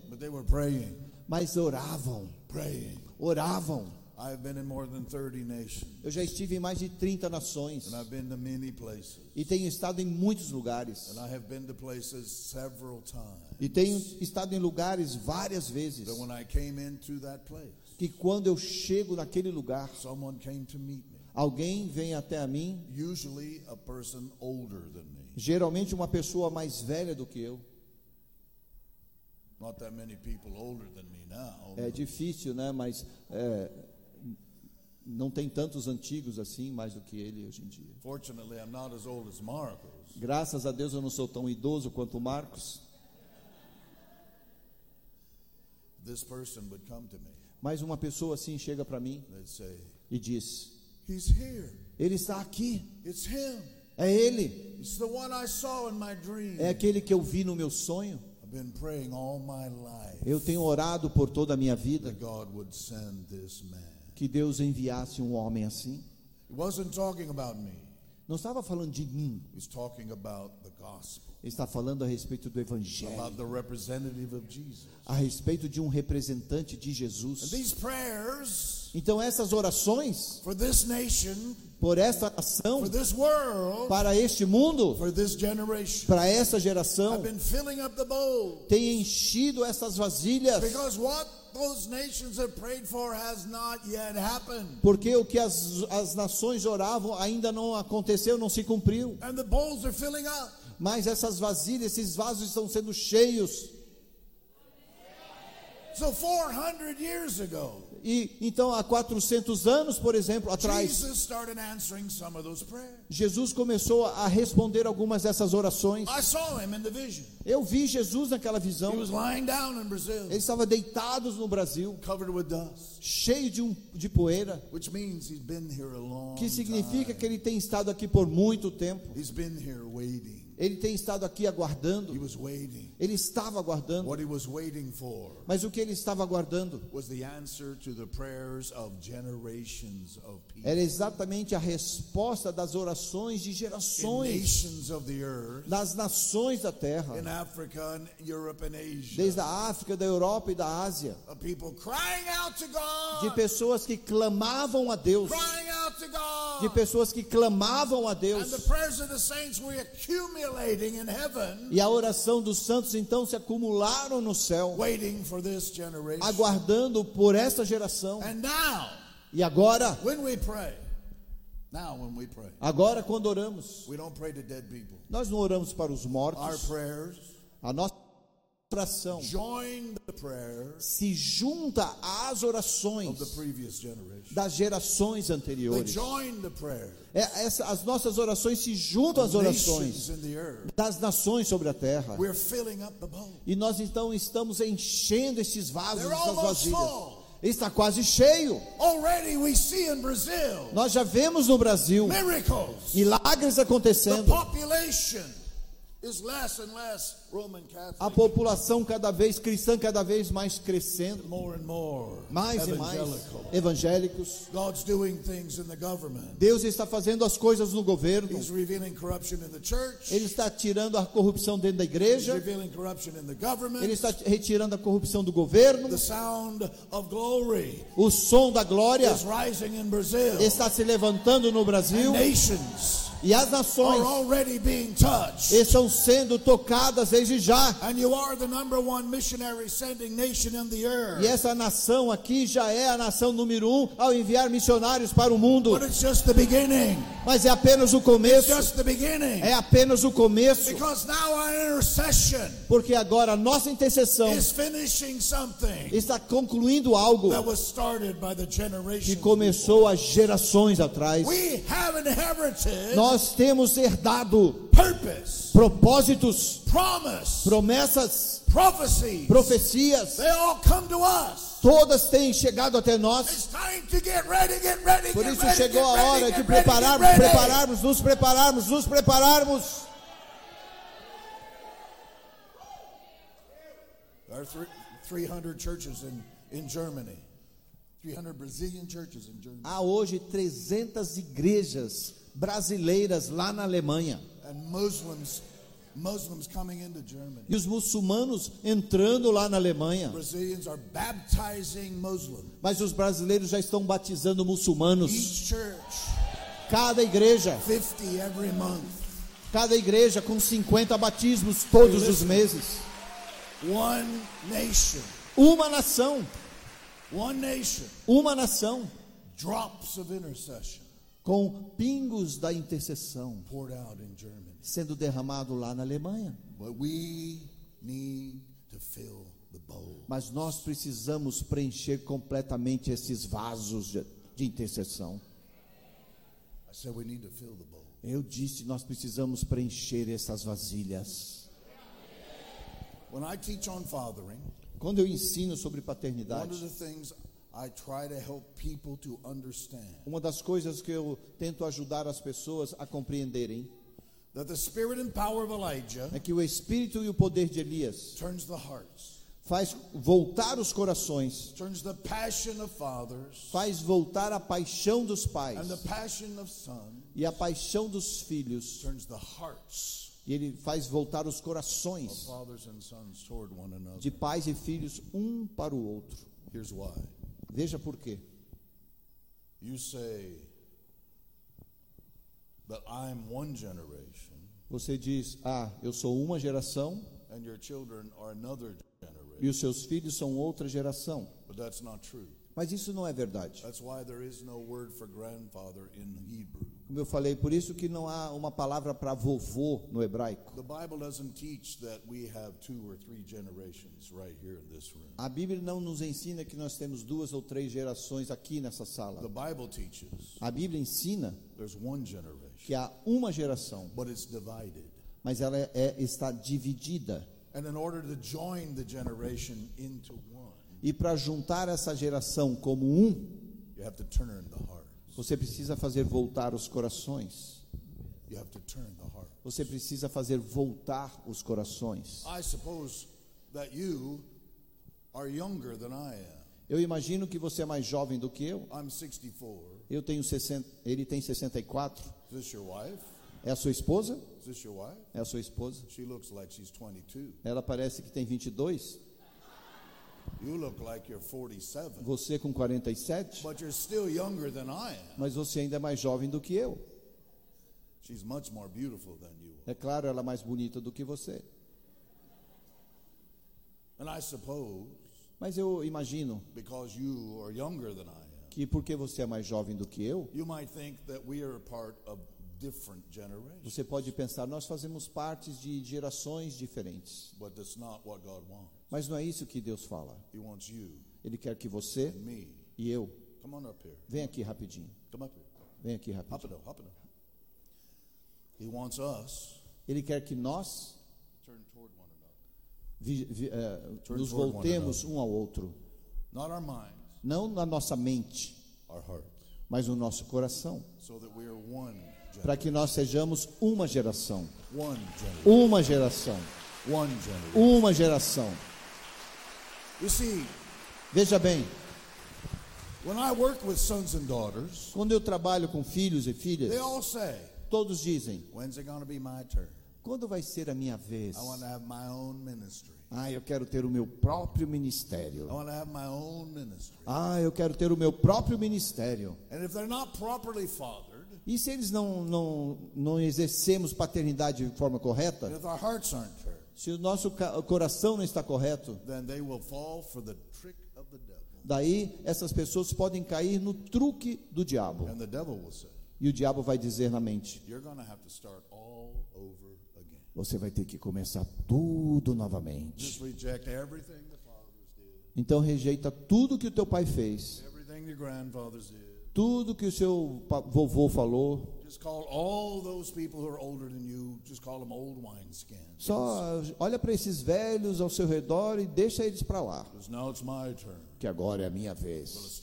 mas oravam, praying. oravam. I've been in more than 30 nations, Eu já estive em mais de 30 nações and I've been to many places, e tenho estado em muitos lugares. and I have been to places several times. E tenho estado em lugares várias vezes That when I came into that place, que quando eu chego naquele lugar, someone came to meet me. alguém vem até a mim, geralmente uma pessoa mais velha do que eu. Not that many people older than me now. É difícil, né? Mas é, não tem tantos antigos assim, mais do que ele hoje em dia. Graças a Deus eu não sou tão idoso quanto o Marcos, This person would come to me. mas uma pessoa assim chega para mim e diz: He's here. Ele está aqui, é ele, It's the one I saw in my dream. é aquele que eu vi no meu sonho. I've been praying all my life Eu tenho orado por toda a minha vida que Deus enviasse um homem assim. Não estava falando de mim, He's talking about the gospel, ele está falando a respeito do Evangelho, about the representative of Jesus. a respeito de um representante de Jesus. Então essas orações for this nation, por esta nação, world, para este mundo, para essa geração, have been filling up the bowl. tem enchido essas vasilhas. Porque o que as, as nações oravam ainda não aconteceu, não se cumpriu. And the bowls are filling up. Mas essas vasilhas, esses vasos estão sendo cheios. So 400 years ago, E então há 400 anos, por exemplo, atrás, Jesus começou a responder algumas dessas orações. Eu vi Jesus naquela visão. Ele estava deitado no Brasil, cheio de, um, de poeira, que significa que ele tem estado aqui por muito tempo. Ele tem estado aqui aguardando. Ele estava aguardando. What he was waiting for Mas o que ele estava aguardando was the answer to the prayers of generations of people. era exatamente a resposta das orações de gerações nations of the earth, das nações da terra, in Africa and Europe and Asia, desde a África, da Europa e da Ásia, of people crying out to de God, pessoas que clamavam a Deus, de pessoas que clamavam a Deus. E a oração dos santos então se acumularam no céu, waiting for this generation. aguardando por essa geração. And now, E agora, when we pray, now when we pray, agora quando oramos, we don't pray to dead people. nós não oramos para os Our mortos. prayers A nossa oração join the prayers se junta às of the orações das gerações anteriores. join the prayers É, essa- as nossas orações se juntam às orações das nações sobre a terra. We're filling up the bowl. E nós então estamos enchendo estes vasos, They're essas almost vasilhas. full. Está quase cheio. Already we see in Brazil Nós já vemos no Brasil miracles. milagres acontecendo. A população cada vez cristã cada vez mais crescendo, More and more mais e mais evangélicos. God's doing things in the government. Deus está fazendo as coisas no governo. He's revealing corruption in the church. Ele está tirando a corrupção dentro da He's igreja. revealing corruption in the government. Ele está retirando a corrupção do governo. The sound of glory O som da glória is rising in Brazil. está se levantando no Brasil. E as are nações already being touched. estão sendo tocadas desde já. And you are the number one missionary sending nation in the E earth. essa nação aqui já é a nação número um ao enviar missionários para o mundo. But it's just the beginning. Mas é apenas o começo. É apenas o começo. Because now our intercession Porque agora a nossa intercessão is finishing something está concluindo algo that was started by the que começou há gerações atrás. We have inherited Nós temos herdado purpose, propósitos, promise, promessas, profecias. They all come to us. Todas têm chegado até nós. Por isso chegou a hora de prepararmos, prepararmos, nos prepararmos, nos prepararmos. There are three, 300 churches in, in Germany. 300 Brazilian churches in Germany. Há hoje 300 igrejas brasileiras lá na Alemanha. Muslims, Muslims. E os muçulmanos entrando lá na Alemanha. Mas os brasileiros já estão batizando muçulmanos. Cada igreja, 50 every month. cada igreja com 50 batismos todos os meses. Uma nação, uma nação drops of intercession com pingos da intercessão sendo derramado lá na Alemanha. Mas nós precisamos preencher completamente esses vasos de, intercessão. Eu disse, nós precisamos preencher essas vasilhas. Quando eu ensino sobre paternidade, of the things I try to help people to understand uma das coisas que eu tento ajudar as pessoas a compreenderem that the spirit and power of Elijah é que o espírito e o poder de Elias turns the hearts, faz voltar os corações, turns the passion of fathers faz voltar a paixão dos pais and the passion of sons, e a paixão dos filhos, turns the hearts e ele faz voltar os corações de pais e filhos um para o outro. Here's why. Veja por quê. You say that I'm one generation Você diz: "Ah, eu sou uma geração and your children are another e generation. os seus filhos são outra geração". But that's not true. Mas isso não é verdade. That's why there is no word for grandfather in Hebrew. Como eu falei, por isso que não há uma palavra para vovô no hebraico. A Bíblia não nos ensina que nós temos duas ou três gerações aqui nessa sala. A Bíblia ensina que há uma geração, mas ela é, é- está dividida. E para juntar essa geração como um, you have to turn the heart. Você precisa fazer voltar os corações. Você precisa fazer voltar os corações. Eu imagino que você é mais jovem do que eu. I'm 64. Eu tenho 60, ele tem 64. Is this your wife? É a sua esposa? É a sua esposa. She looks like she's 22. Ela parece que tem 22. You look like you're 47. Você com 47, But you're still younger than I am. mas você ainda é mais jovem do que eu. She's much more beautiful than you. É claro, ela é mais bonita do que você. And I suppose Mas eu imagino because you are younger than I am, que porque você é mais jovem do que eu, you might think that we are a part of different generations. você pode pensar, nós fazemos partes de gerações diferentes. Mas não é isso que Deus fala. Ele quer que você e eu, vem aqui rapidinho. Vem aqui rapidinho. Ele quer que nós vi- vi- Turn nos voltemos um ao outro. Não na nossa mente, mas no nosso coração. Para que nós sejamos uma geração. Uma geração. Uma geração. You see, Veja bem, when I work with sons and daughters, quando eu trabalho com filhos e filhas, they all say, todos dizem: When's it to be my turn? quando vai ser a minha vez? I want to have my own ministry. Ah, eu quero ter o meu próprio ministério. want to have my own ministry. Ah, eu quero ter o meu próprio ministério. And if they're not properly fathered, E se eles não, não, não exercemos paternidade de forma correta, if se o nosso coração não está correto, daí essas pessoas podem cair no truque do diabo. E o diabo vai dizer na mente: você vai ter que começar tudo novamente. Então rejeita tudo que o teu pai fez, tudo que o seu vovô falou. Só olha para esses velhos ao seu redor e deixa eles para lá, que agora é a minha vez.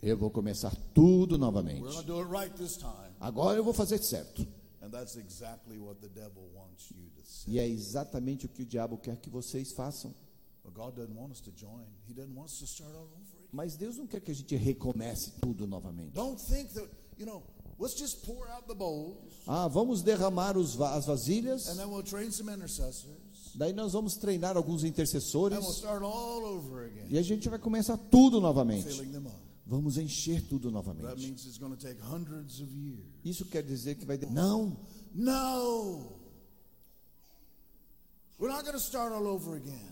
Eu vou começar tudo We're novamente. going to do it right this time. Agora eu vou fazer certo. And that's exactly what the devil wants you to say. E é exatamente o que o diabo quer que vocês façam. But God doesn't want us to join. He doesn't want us to start all over again. Mas Deus não quer que a gente recomece tudo novamente. Don't think that, you know, let's just pour out the bowls Ah, vamos derramar os as vasilhas, and then we'll train some intercessors daí nós vamos treinar alguns intercessores start all over again, e a gente vai começar tudo novamente. Vamos encher tudo novamente. Isso quer dizer que vai. de- Não, No! We're not going to start all over again.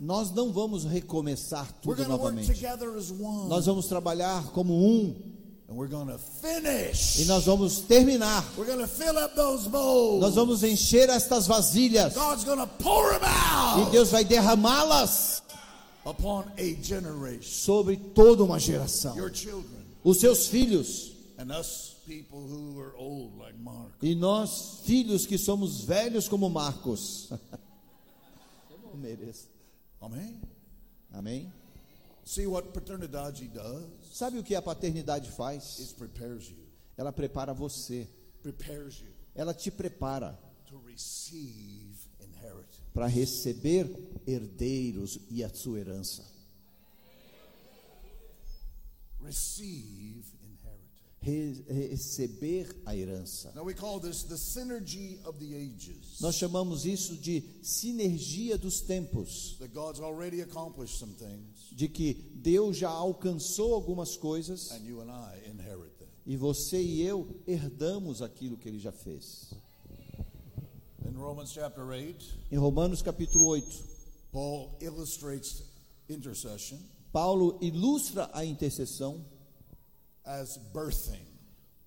Nós não vamos recomeçar We're tudo going to work novamente. Nós vamos trabalhar como um And we're going to finish. e nós vamos terminar. We're going to fill up those bowls. Nós vamos encher estas vasilhas God's going to pour them e Deus vai derramá-las upon a generation. sobre toda uma geração. Your children Os seus filhos and us people who are old like Mark. e nós, filhos que somos velhos como Marcos. Eu mereço. Amen. Amém? See what paternidade does? Sabe o que a paternidade faz? It prepares you. Ela prepara você. Prepares you Ela te prepara para receber herdeiros e a sua herança. Receive. Re- receber a herança. Nós chamamos isso de sinergia dos tempos, de que Deus já alcançou algumas coisas and you and I inherit them. e você e eu herdamos aquilo que ele já fez. In Romans chapter 8, Em Romanos capítulo 8, Paul illustrates intercession Paulo ilustra a intercessão as birthing.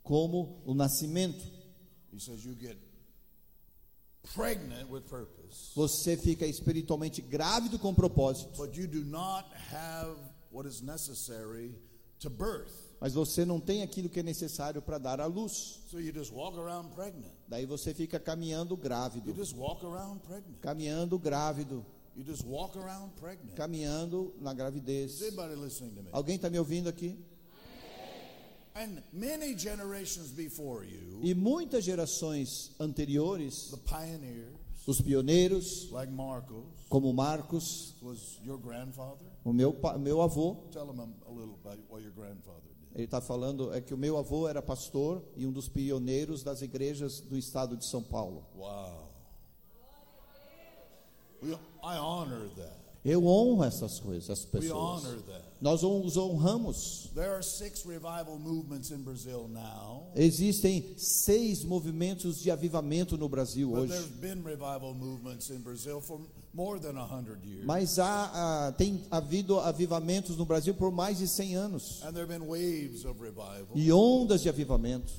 como o nascimento. He says you get pregnant with purpose, Você fica espiritualmente grávido com propósito, but you do not have what is necessary to birth. mas você não tem aquilo que é necessário para dar à luz. So you just walk around pregnant. Daí você fica caminhando You grávido, just walk around pregnant. caminhando grávido, You just walk around pregnant. caminhando na gravidez. Alguém está me ouvindo aqui? And many generations before you, E muitas gerações anteriores, the pioneers, os pioneiros, like Marcos, como Marcos, was your grandfather. o meu, meu avô, Tell him a little about what your grandfather did. ele está falando é que o meu avô era pastor e um dos pioneiros das igrejas do estado de São Paulo. Wow. I honor that. Eu honro essas coisas, essas We pessoas. Nós os honramos. There are six revival movements in Brazil now, Existem seis movimentos de avivamento no Brasil hoje. there's been revival movements in Brazil for more than a hundred years. Mas há, há- tem havido avivamentos no Brasil por mais de 100 anos. And there have been waves of revival, E ondas de avivamento.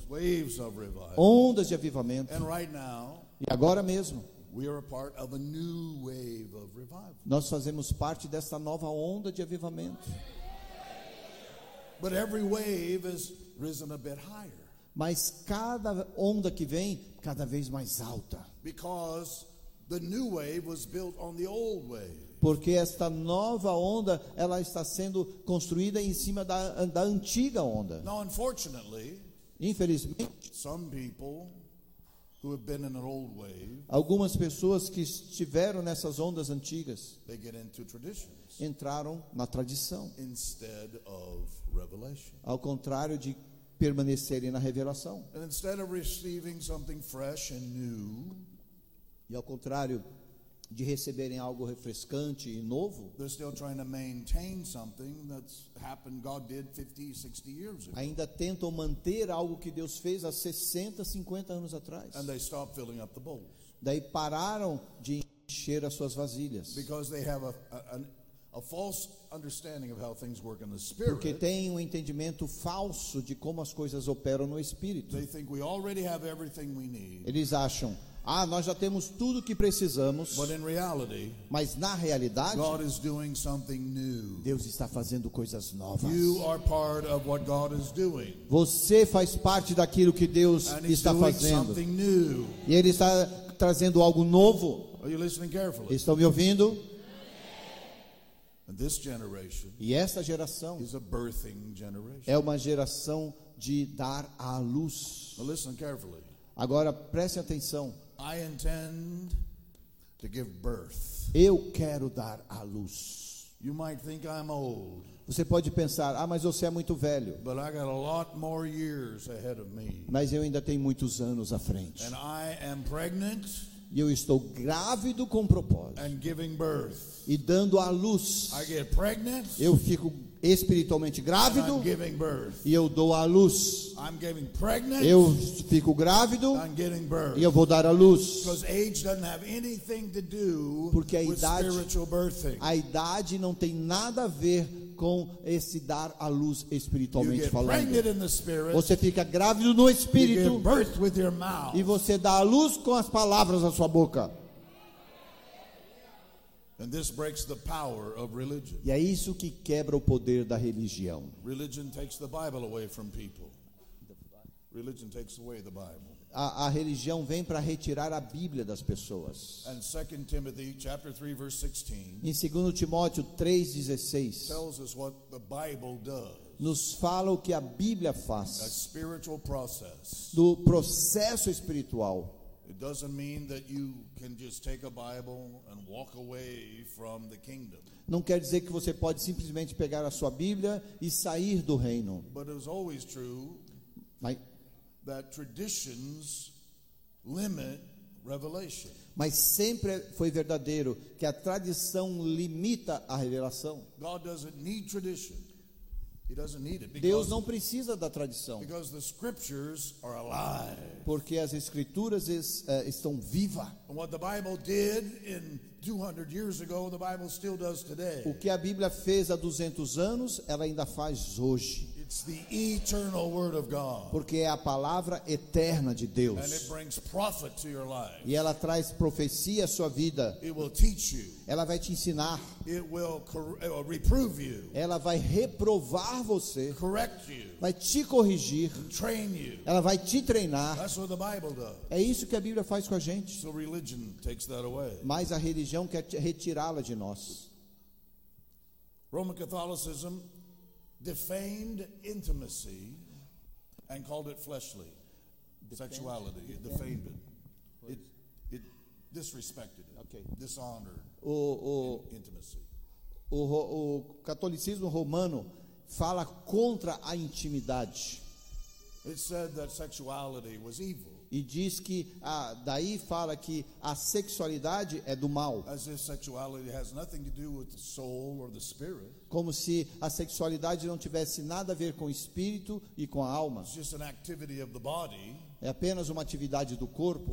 Ondas de avivamento. And right now, E agora mesmo, we are a part of a new wave of revival. nós fazemos parte dessa nova onda de avivamento. But every wave has risen a bit higher Mas cada onda que vem, cada vez mais alta. because the new wave was built on the old wave. Porque esta nova onda, ela está sendo construída em cima da, da antiga onda. Now, unfortunately, Infelizmente, some people algumas pessoas que estiveram nessas ondas antigas they get into traditions entraram na tradição, ao contrário de permanecerem na revelação. And instead of receiving something fresh and new, E ao contrário de receberem algo refrescante e novo, they're still trying to maintain something that's happened, God did 50, 60 years ago. ainda tentam manter algo que Deus fez há 60, 50 anos atrás. And they stop filling up the bowls Daí pararam de encher as suas vasilhas. Porque tem um entendimento falso de como as coisas operam no espírito. Eles acham, ah, nós já temos tudo que precisamos, But in reality, mas na realidade, God is doing something new. Deus está fazendo coisas novas. You are part of what God is doing. Você faz parte daquilo que Deus And está fazendo. E Ele está trazendo algo novo. Are you listening carefully? Estão me ouvindo? And this generation E essa geração is a birthing generation. é uma geração de dar à luz. Now listen carefully. Agora preste atenção. I intend to give birth. Eu quero dar à luz. You might think I'm old, Você pode pensar, ah, mas você é muito velho. but I got a lot more years ahead of me. Mas eu ainda tenho muitos anos à frente. E eu estou grávido com propósito. and giving birth. E dando à luz. I get pregnant Eu fico espiritualmente and grávido I'm giving birth. e eu dou à luz. I'm getting pregnant Eu fico grávido I'm getting birth. e eu vou dar à luz. Because age doesn't have anything to do Porque a idade-. A idade não tem nada a ver com esse dar à luz espiritualmente falando. Você fica grávido no espírito e você dá à luz com as palavras da sua boca. And this breaks the power of religion. E é isso que quebra o poder da religião. Religion takes the Bible away from people. Religion takes away the Bible. A, a religião vem para retirar a Bíblia das pessoas. And 2 Timothy chapter 3 verse 16 Em 2 Timóteo 3,16, tells us what the Bible does. nos fala o que a Bíblia faz do processo espiritual. Não quer dizer que você pode simplesmente pegar a sua Bíblia e sair do reino. But it was always true Mas, that traditions limit revelation. mas sempre foi verdadeiro que a tradição limita a revelação. God doesn't need tradition. He doesn't need it Deus because, não precisa da tradição, because the scriptures are alive. porque as escrituras es- eh, estão vivas. And what the Bible did in 200 years ago, the Bible still does today. O que a Bíblia fez há 200 anos, ela ainda faz hoje, It's the eternal word of God. porque é a palavra eterna de And it Deus. brings profit to your life. E ela traz profecia à sua vida. It will teach you. Ela vai te ensinar, It will, cor- it will reprove you, ela vai reprovar você, correct you, vai te corrigir, train you. ela vai te treinar. That's what the Bible does. É isso que a Bíblia faz com a gente. So religion takes that away. Mas a religião quer retirá-la de nós. Roman Catholicism defamed intimacy and called it fleshly. Sexuality. It defamed it. It, it disrespected it. Okay. Dishonored O, intimacy. o, o, ro- o catolicismo romano fala contra a intimidade. It said that sexuality was evil, E diz que, ah, daí fala que a sexualidade é do mal. Como se a sexualidade não tivesse nada a ver com o espírito e com a alma. É apenas uma atividade do corpo.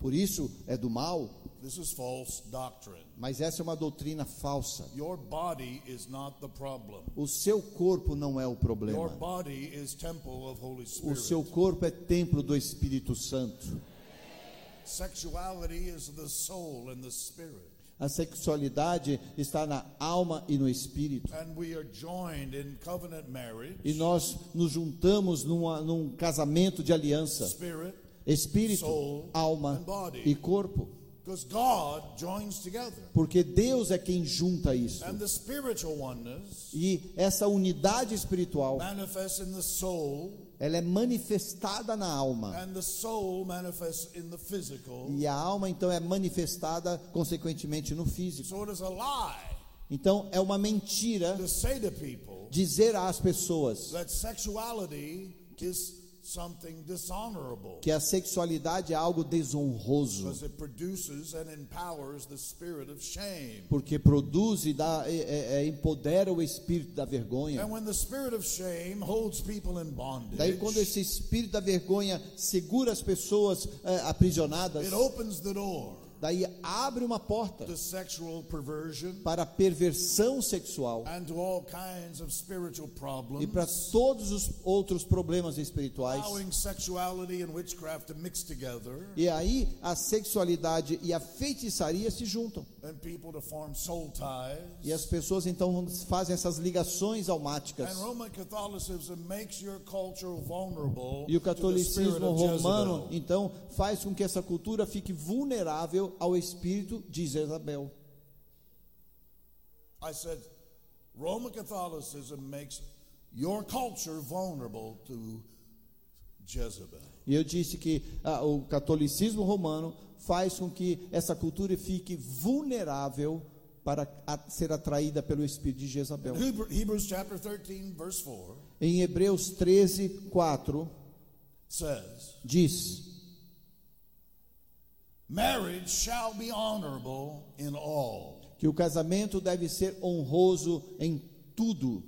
Por isso é do mal. This is false doctrine. Mas essa é uma doutrina falsa. Your body is not the problem. O seu corpo não é o Your problema. body is temple of Holy O Spirit. seu corpo é templo do Espírito Santo. Sexuality is the soul and the spirit. A sexualidade está na alma e no espírito. And we are joined in covenant marriage, E nós nos juntamos numa- num casamento de aliança. spirit, Espírito, Soul alma e corpo. Because God joins together. Porque Deus é quem junta isso. And the spiritual oneness E essa unidade espiritual, manifests in the soul, ela é manifestada na alma. and the soul manifests in the physical. E a alma então é manifestada consequentemente no físico. Então é uma mentira dizer às pessoas is something dishonorable que a sexualidade é algo desonroso, because it produces and empowers the spirit of shame. porque produz e dá, é- é- é- empodera o espírito da vergonha. And when the spirit of shame holds people in bondage, Daí quando esse espírito da vergonha segura as pessoas é, aprisionadas, daí abre uma porta para a perversão sexual e para todos os outros problemas espirituais. E aí a sexualidade e a feitiçaria se juntam. E as pessoas então fazem essas ligações almáticas. And Roman Catholicism makes your culture vulnerable E o catolicismo romano então faz com que essa cultura fique vulnerável ao espírito de Jezabel. I said, Roman Catholicism makes your culture vulnerable to Jezebel. E eu disse que ah, o catolicismo romano faz com que essa cultura fique vulnerável para a- ser atraída pelo espírito de Jezabel. Hebrew- Hebrews chapter 13, verse 4 Em Hebreus 13, 4, says, diz: Marriage shall be honorable in all, que o casamento deve ser honroso em tudo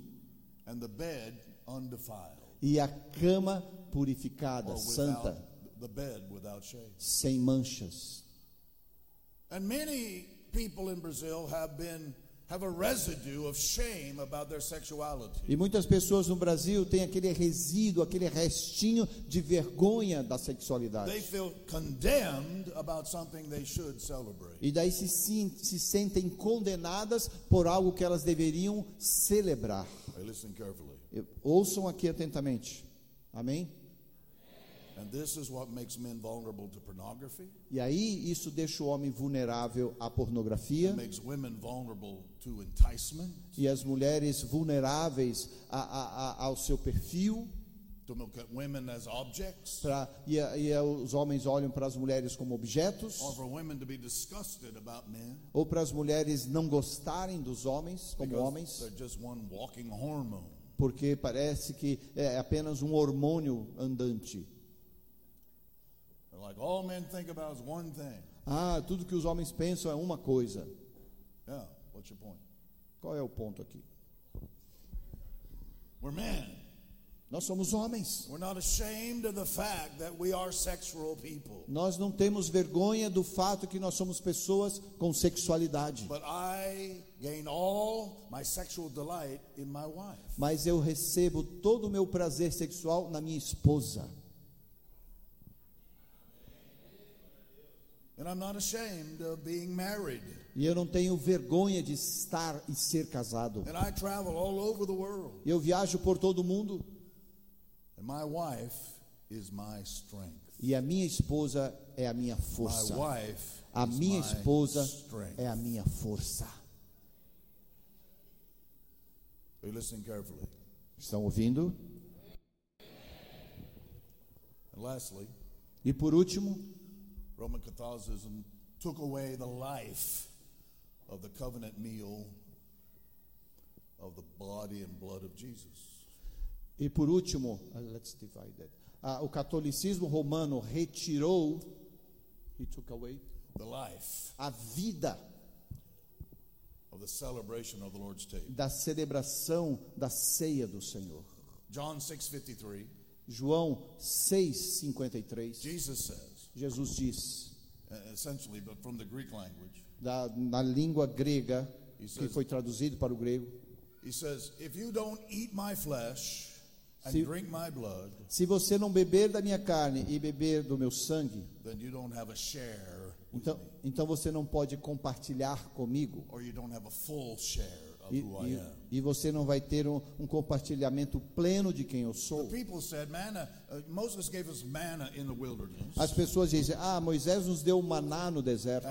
and the bed undefiled, e a cama purificada, or santa, without the bed without shame. sem manchas. And many people in Brazil have been have a residue of shame about their sexuality. E muitas pessoas no Brasil têm aquele resíduo, aquele restinho de vergonha da sexualidade. They feel condemned about something they should celebrate. E daí se, se sentem condenadas por algo que elas deveriam celebrar. Ouçam aqui atentamente. Amém? E aí isso deixa o homem vulnerável à pornografia. It makes women vulnerable to enticement, e as mulheres vulneráveis a- a- a- ao seu perfil. to look at women as objects, Pra, e, e os homens olham para as mulheres como objetos, or for women to be disgusted about men. Ou para as mulheres não gostarem dos homens como homens, they're just one walking hormone. porque parece que é apenas um hormônio andante. Like all men think about is one thing. Ah, tudo que os homens pensam é uma coisa. Yeah, what's your point? Qual é o ponto aqui? We're men. Nós somos homens. We're not ashamed of the fact that we are sexual people. Nós não temos vergonha do fato que nós somos pessoas com sexualidade. But I gain all my sexual delight in my wife. Mas eu recebo todo o meu prazer sexual na minha esposa. And I'm not ashamed of being married. E eu não tenho vergonha de estar e ser casado. And I travel all over the world. Eu viajo por todo o mundo And my wife is my strength. e a minha esposa é a minha My força. wife A is minha my esposa strength. é a minha força. Are you listening carefully? Estão ouvindo? And lastly, E por último, Roman Catholicism took away the life of the covenant meal of the body and blood of Jesus. e por último, ah, let's divide that. Ah, o catolicismo romano retirou he took away The life a vida of the celebration of the Lord's table. da celebração da ceia do Senhor. John 6:53, João 6:53. Jesus says, Jesus diz, uh, essentially, but from the Greek language, da, na língua grega, He que says- foi traduzido para o grego, he says, "If you don't eat my flesh and Se- drink my blood, se você não beber da minha carne e beber do meu sangue, then you don't have a share então, então você não pode compartilhar comigo. or you don't have a full share of E, who I am." E você não vai ter um, um compartilhamento pleno de quem eu sou. Uh, As pessoas dizem: Ah, Moisés nos deu maná no deserto.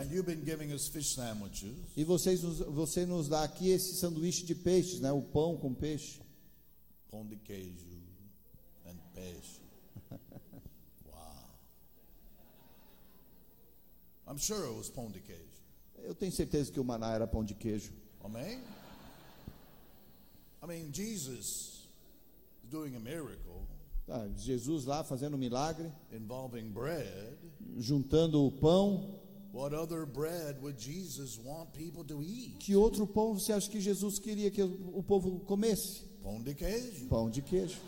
E vocês nos, você nos dá aqui esse sanduíche de peixes, né? O pão com peixe. pão de queijo and peixe. wow. I'm sure it was pão de queijo. Eu tenho certeza que o maná era pão de queijo. Amém? I mean, Jesus is doing a miracle Ah, Jesus lá fazendo um milagre, involving bread. juntando o pão. What other bread would Jesus want people to eat? Que outro pão você acha que Jesus queria que o o povo comesse? Pão de queijo. Pão de queijo.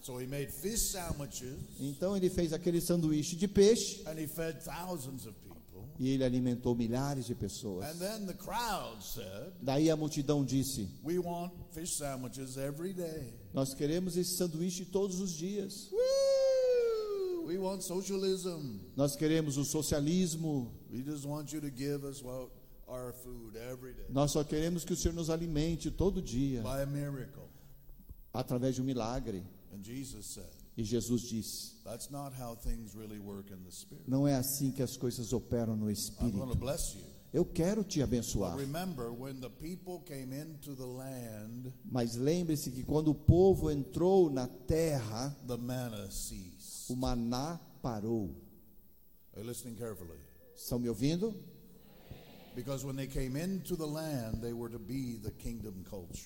So he made fish sandwiches Então ele fez aquele sanduíche de peixe and he fed thousands of people. E ele alimentou milhares de pessoas. And then the crowd said, Daí a multidão disse: We want fish sandwiches every day. Nós queremos esse sanduíche todos os dias. Woo! We want socialism. Nós queremos o socialismo. We just want you to give us what our food every day Nós só queremos que o Senhor nos alimente todo dia by a miracle. através de um milagre. And Jesus said, E Jesus disse: That's not how things really work in the spirit. Não é assim que as coisas operam no espírito. Eu quero te abençoar. Remember, land, Mas lembre-se que quando o povo entrou na terra, o maná parou. Estão me ouvindo?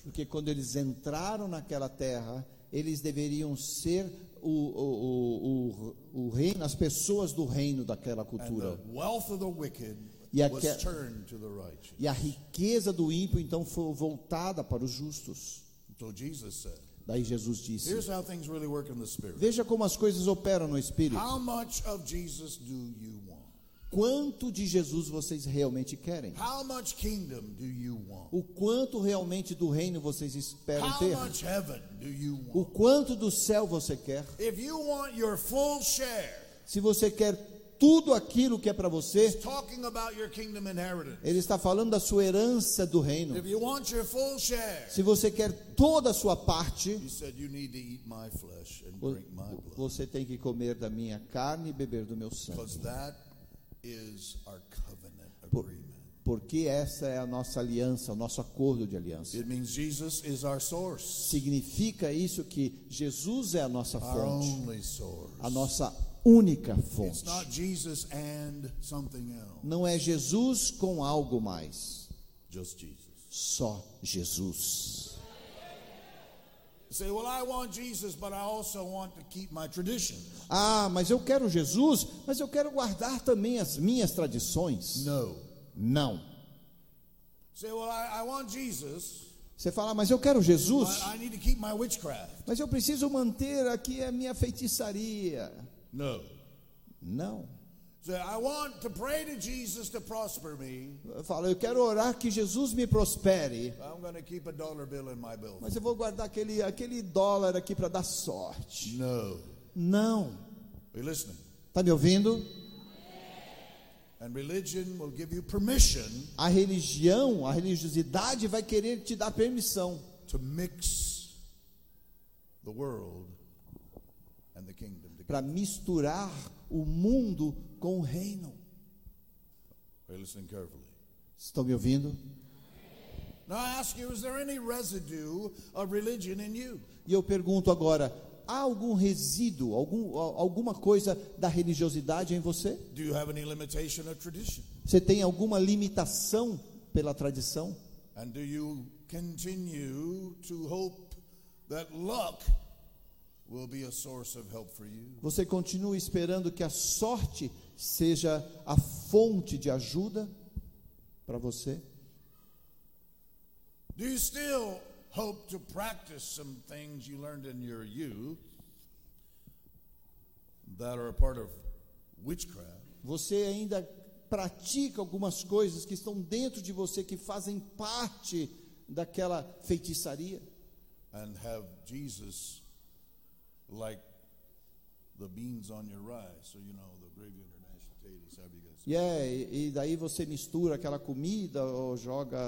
Porque quando eles entraram naquela terra, eles deveriam ser o, o, o, o, reino, as pessoas do reino daquela cultura. the wealth of the wicked E was aque- turned to the righteous. E a riqueza do ímpio então foi voltada para os justos. Daí Jesus disse. Veja como as coisas operam no espírito. How much of Jesus do you want? Quanto de Jesus vocês realmente querem? O quanto realmente do reino vocês esperam ter? O quanto do céu você quer? Se você quer tudo aquilo que é para você, ele está falando da sua herança do reino. Se você quer toda a sua parte, você tem que comer da minha carne e beber do meu sangue. Por-. Porque essa é a nossa aliança, o nosso acordo de aliança. It means Jesus is our source, Significa isso que Jesus é a nossa our fonte, a nossa única It's fonte. not Jesus and something else. Não é Jesus com algo mais. Só Jesus. Ah, mas eu quero Jesus, mas eu quero guardar também as minhas tradições. No. Não. Say, well, I, I want Jesus, Você fala, mas eu quero Jesus, but I need to keep my witchcraft. mas eu preciso manter aqui a minha feitiçaria. No. Não. Say, I want to pray to Jesus to prosper me. Eu quero orar que Jesus me prospere, I'm going to keep a dollar bill in my building. mas eu vou guardar aquele, aquele dólar aqui para dar sorte. No. Não. Está me ouvindo? And religion will give you permission A religião, a religiosidade vai querer te dar permissão to mix the world and the kingdom para misturar o mundo com o reino. Estão me ouvindo? E eu pergunto agora: há algum resíduo, algum, alguma coisa da religiosidade em você? Do you have any limitation of tradition? Você tem alguma limitação pela tradição? And do you continue to hope that luck Você continua esperando que a sorte seja a fonte de ajuda para você? Do you still hope to practice some things you learned in your youth that are a part of witchcraft? Você ainda pratica algumas coisas que estão dentro de você que fazem parte daquela feitiçaria? and have Jesus like the beans on your rice, so you know the gravy on your mashed potatoes. However you guys. É, e daí você mistura aquela comida ou joga,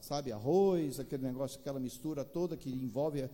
sabe, arroz, aquele negócio, aquela mistura toda que envolve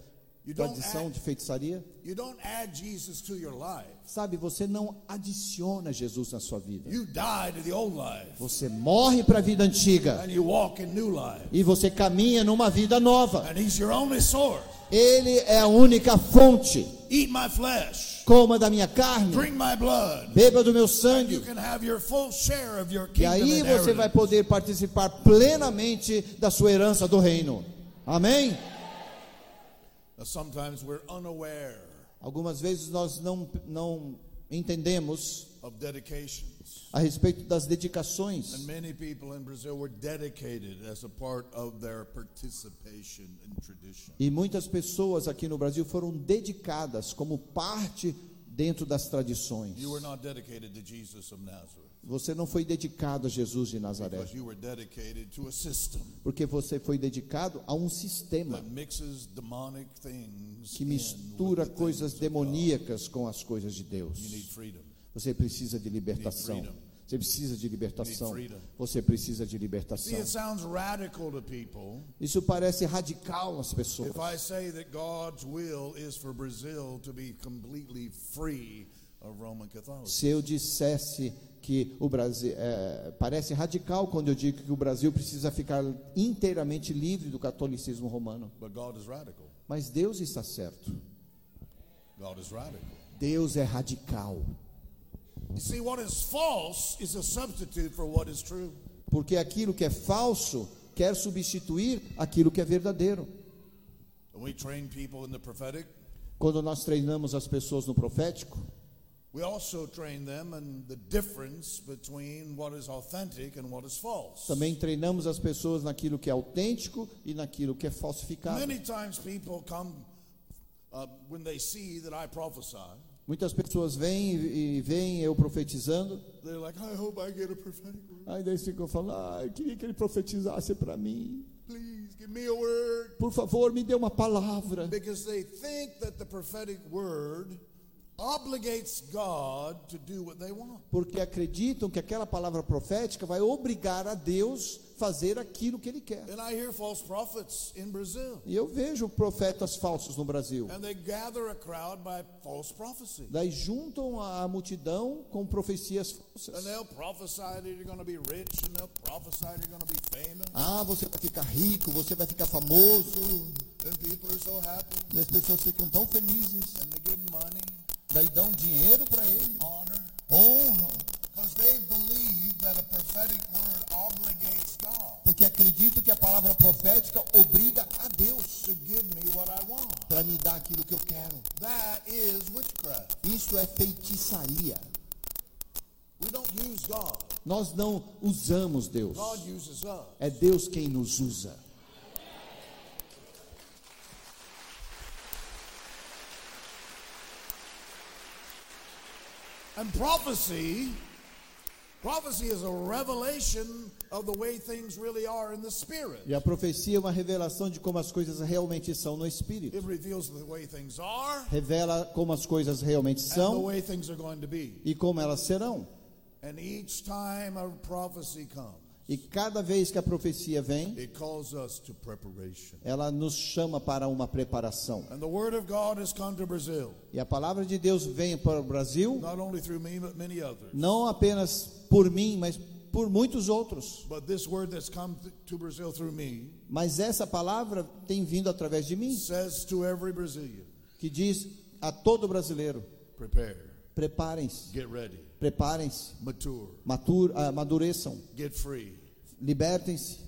tradição de feitiçaria. You don't add Jesus to your life. Sabe, você não adiciona Jesus na sua vida. You die to the old life Você morre para a vida antiga and you walk in new life. e você caminha numa vida nova. And He's your only source. Ele é a única fonte. Eat my flesh, Coma da minha carne, drink my blood. beba do meu You sangue. can have your full share of your E aí você vai poder participar plenamente da sua herança do reino. Amém? Now, sometimes we're unaware Algumas vezes nós não, não entendemos of dedications. a respeito das dedicações. And many people in Brazil were dedicated as a part of their participation in tradition. E muitas pessoas aqui no Brasil foram dedicadas como parte dentro das tradições. You were not dedicated to Jesus of Nazareth Você não foi dedicado a Jesus de Nazaré, porque você foi dedicado a um sistema que mistura coisas demoníacas com as coisas de Deus. Você precisa de libertação. Você precisa de libertação. Você precisa de libertação. Isso parece radical nas pessoas. Se eu dissesse que o Brasil é, parece radical quando eu digo que o Brasil precisa ficar inteiramente livre do catolicismo romano, mas Deus está certo. Deus é radical, porque aquilo que é falso quer substituir aquilo que é verdadeiro. Quando nós treinamos as pessoas no profético, we also train them in the difference between what is authentic and what is false. também treinamos as pessoas naquilo que é autêntico e naquilo que é falsificado. Many times people come uh, when they see that I prophesy. Muitas pessoas vêm e veem eu profetizando, They're like, I hope I get a prophetic word. aí daí ficam falando, ah, eu queria que ele profetizasse para mim. Please give me a word. Por favor, me dê uma palavra. Because they think that the prophetic word Porque acreditam que aquela palavra profética vai obrigar a Deus fazer aquilo que ele quer. And I hear false prophets in Brazil. E eu vejo profetas falsos no Brasil. And they gather a crowd by false prophecy. Daí juntam a multidão com profecias And falsas. they'll prophesy that you're going to be rich, and they'll prophesy that you're going to be famous. Ah, você vai ficar rico, você vai ficar famoso. And people are so happy, E as pessoas ficam tão felizes. and they give money, Daí dão dinheiro para ele, honor, honra, Porque acredito que a palavra profética obriga a Deus para me dar aquilo que eu quero. Isso é feitiçaria. Nós não usamos Deus. É Deus quem nos usa. And prophecy, prophecy is a revelation of the way things really are in the spirit. E a profecia é uma revelação de como as coisas realmente são no espírito. It reveals the way things are Revela como as coisas realmente and the são way things are going to be. e como elas serão. And each time a prophecy comes, E cada vez que a profecia vem, ela nos chama para uma preparação. E a palavra de Deus vem para o Brasil, não apenas por mim, mas por muitos outros. Mas essa palavra tem vindo através de mim, que diz a todo brasileiro: prepare, preparem-se, preparem-se, mature, matur- ah, amadureçam, get free, libertem-se,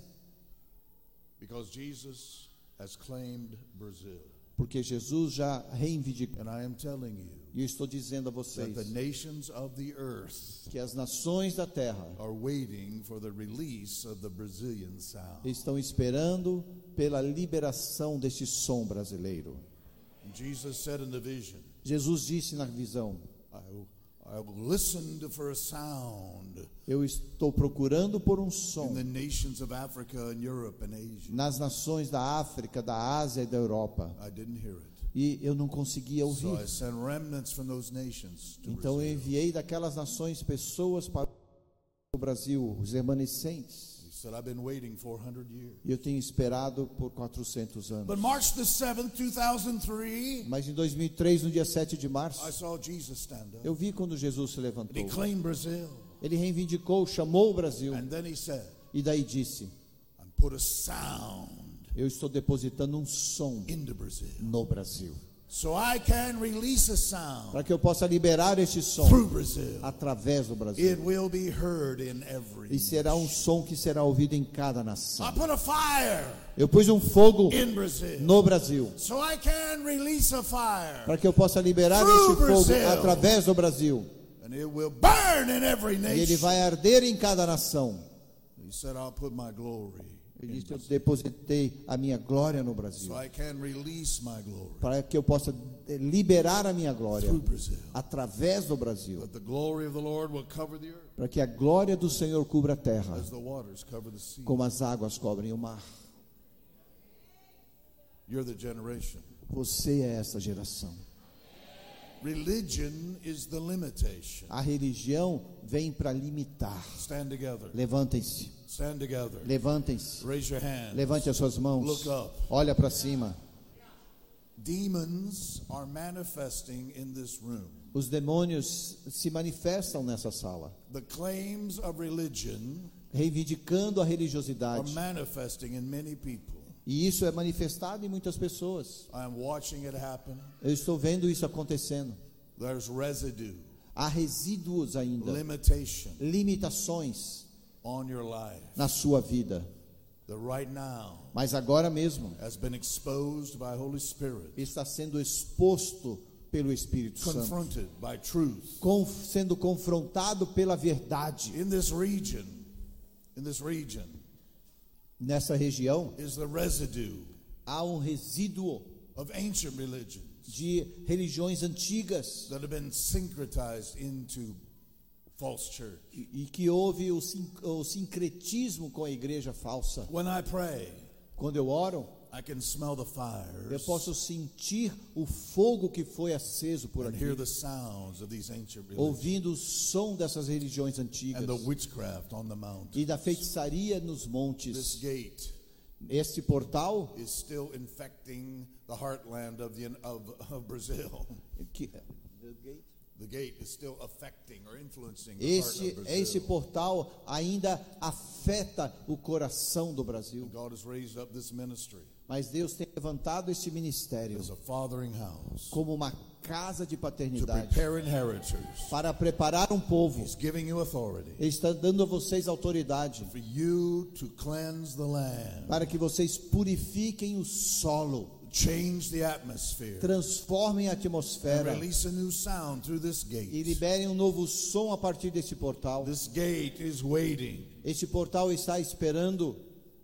because Jesus has claimed Brazil. porque Jesus já reivindicou. And I am telling you E eu estou dizendo a vocês the nations of the earth que as nações da terra are waiting for the release of the Brazilian sound. estão esperando pela liberação deste som brasileiro. And Jesus said in the vision, Jesus disse na visão: I, I listened for a sound Eu estou procurando por um som in the nations of Africa and Europe and Asia. nas nações da África, da Ásia e da Europa. I didn't hear it. E eu não conseguia ouvir. sent remnants from those nations to Então eu enviei daquelas nações pessoas para o Brasil, os remanescentes. He said, I've been waiting 400 years. E eu tenho esperado por 400 But anos. March the 7th, 2003, Mas em 2003, no dia 7 de I março, saw Jesus stand up. eu vi quando Jesus se he levantou. claimed Brazil. Ele reivindicou, chamou o Brasil And then he said, e daí disse: put a sound Eu estou depositando um som no Brasil, So I can release a sound para que eu possa liberar este som através do Brasil. It will be heard in every. E será um som que será ouvido em cada I nação. put a fire Eu pus um fogo in Brazil. no Brasil, So I can release a fire. para que eu possa liberar este fogo Brazil. através do Brasil. And it will burn in every E ele nation. vai arder em cada nação. He said, I'll put my glory. Ele disse: Eu depositei a minha glória no Brasil, para que eu possa eh, liberar a minha glória através do Brasil, para que a glória do Senhor cubra a terra, como as águas cobrem o mar. Você é essa geração. Religion is the limitation. A religião vem para limitar. Stand together. Levantem-se, Stand together. levantem-se, Raise your hand. levante as suas mãos. Look up. Olha para cima. Demons are manifesting in this room. Os demônios se manifestam nessa sala, The claims of religion reivindicando a religiosidade. E isso é manifestado em muitas pessoas. I am watching it happen. Eu estou vendo isso acontecendo. There's residue, Há resíduos ainda, limitation limitações on your life na sua vida. that right now Mas agora mesmo has been exposed by Holy Spirit, está sendo exposto pelo Espírito Santo, confronted by truth. com- sendo confrontado pela verdade. In this region, in this region Nessa região is the residue há um resíduo of ancient religions de religiões antigas that have been syncretized into false church. e, e que houve o, sin- o sincretismo com a igreja falsa. When I pray, Quando eu oro, I can smell the eu posso sentir o fogo que foi aceso por aqui, hear the sounds of these ancient religions ouvindo o som dessas religiões antigas and the witchcraft on the mountain. e da feitiçaria nos This montes. gate Este portal is still infecting the heartland of, the, of, of Brazil. que The gate is still affecting or influencing the heart Esse, of esse portal ainda afeta o coração do Brasil. Mas Deus tem levantado esse ministério como uma casa de paternidade para preparar um povo. He's giving you authority Ele está dando a vocês autoridade for you to cleanse the land, para que vocês purifiquem o solo, change the atmosphere, transformem a atmosfera release a new sound through this e gate. liberem um novo som a partir desse portal. This gate is waiting. Este portal está esperando.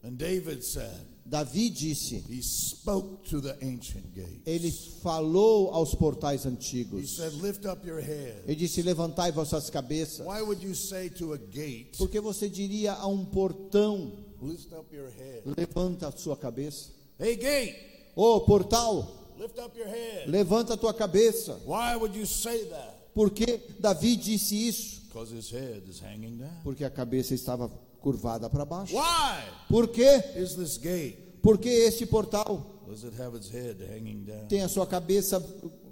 And David said, Davi disse, He spoke to the ancient gates. ele falou aos portais He antigos. said, Lift up your head. Ele disse: Levantai vossas cabeças. Why would you say to a gate, Porque você diria a um portão: Lift up your head? Levanta a sua cabeça. Hey, gate, Ô portal, lift up your head. levanta a tua cabeça. Why would you say that? Por que Davi disse isso? His head is hanging down. Porque a cabeça estava curvada para baixo. Why Por que? is this gate? Porque este portal Does it have its head hanging down? tem a sua cabeça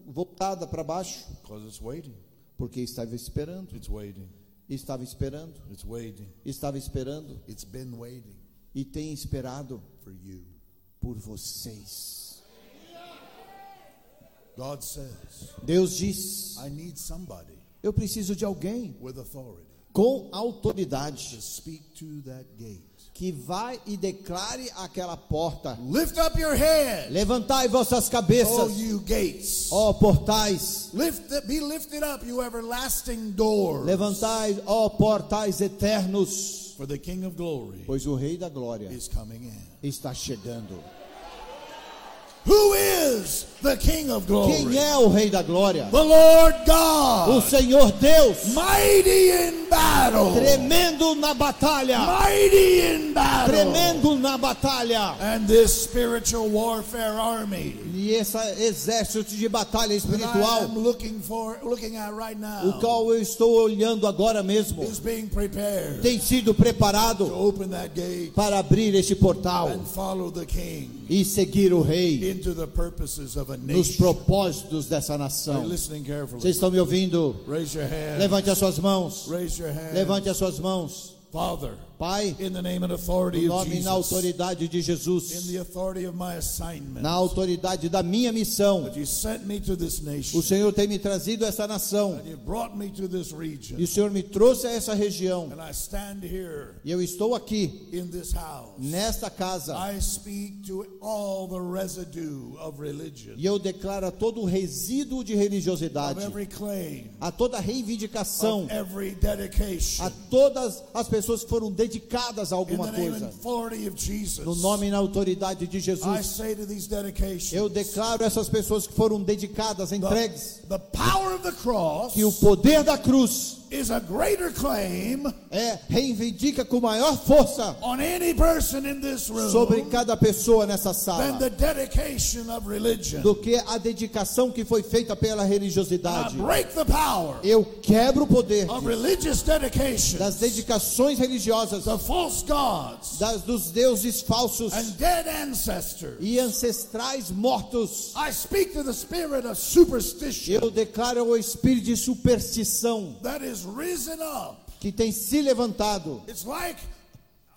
voltada para baixo? Because it's waiting. Porque estava esperando, It's waiting. estava esperando, It's waiting. estava esperando It's been waiting e tem esperado for you. por vocês. God says, Deus diz: I need somebody Eu preciso de alguém com to autoridade speak to that gate. que vai e declare aquela porta: Lift up your head, Levantai vossas oh cabeças, ó portais. Lift be lifted up, you everlasting doors. Levantai, ó portais eternos, For the King of glory pois o Rei da Glória is coming in. está chegando. Who is the King of glory? Quem é o Rei da Glória? The Lord O God, Senhor Deus, mighty in battle. tremendo na batalha, Mighty in battle. tremendo na batalha. And this spiritual warfare army E esse exército de batalha that I espiritual, am looking for, looking at right o now, qual eu estou olhando agora mesmo, is being prepared tem sido to preparado open that gate para abrir este portal and follow the King e seguir o Rei into the purposes of a nos propósitos dessa nação. Vocês estão me ouvindo? Raise your hand. Levante as suas mãos. Raise your hand. Levante as suas mãos. Father, Pai, in the name and no nome e na autoridade de Jesus, na autoridade da minha missão, o Senhor tem me trazido a essa nação. E o Senhor me trouxe a essa região. E eu estou aqui, nesta casa, e eu declaro a todo o resíduo de religiosidade, a toda reivindicação, a todas as pessoas que foram dedicadas a in alguma coisa. No nome e na autoridade de Jesus, eu declaro essas pessoas que foram dedicadas, entregues, que o poder da cruz is a greater claim é reivindica com maior força on any person in this room sobre cada pessoa nessa than sala the dedication of religion. do que a dedicação que foi feita pela I religiosidade. break the power Eu quebro o poder of religious dedication, das dedicações religiosas, the false gods, das dos deuses falsos and dead ancestors. e ancestrais mortos. I speak to the spirit of superstition Eu declaro o espírito de superstição that is. Que tem se levantado. It's like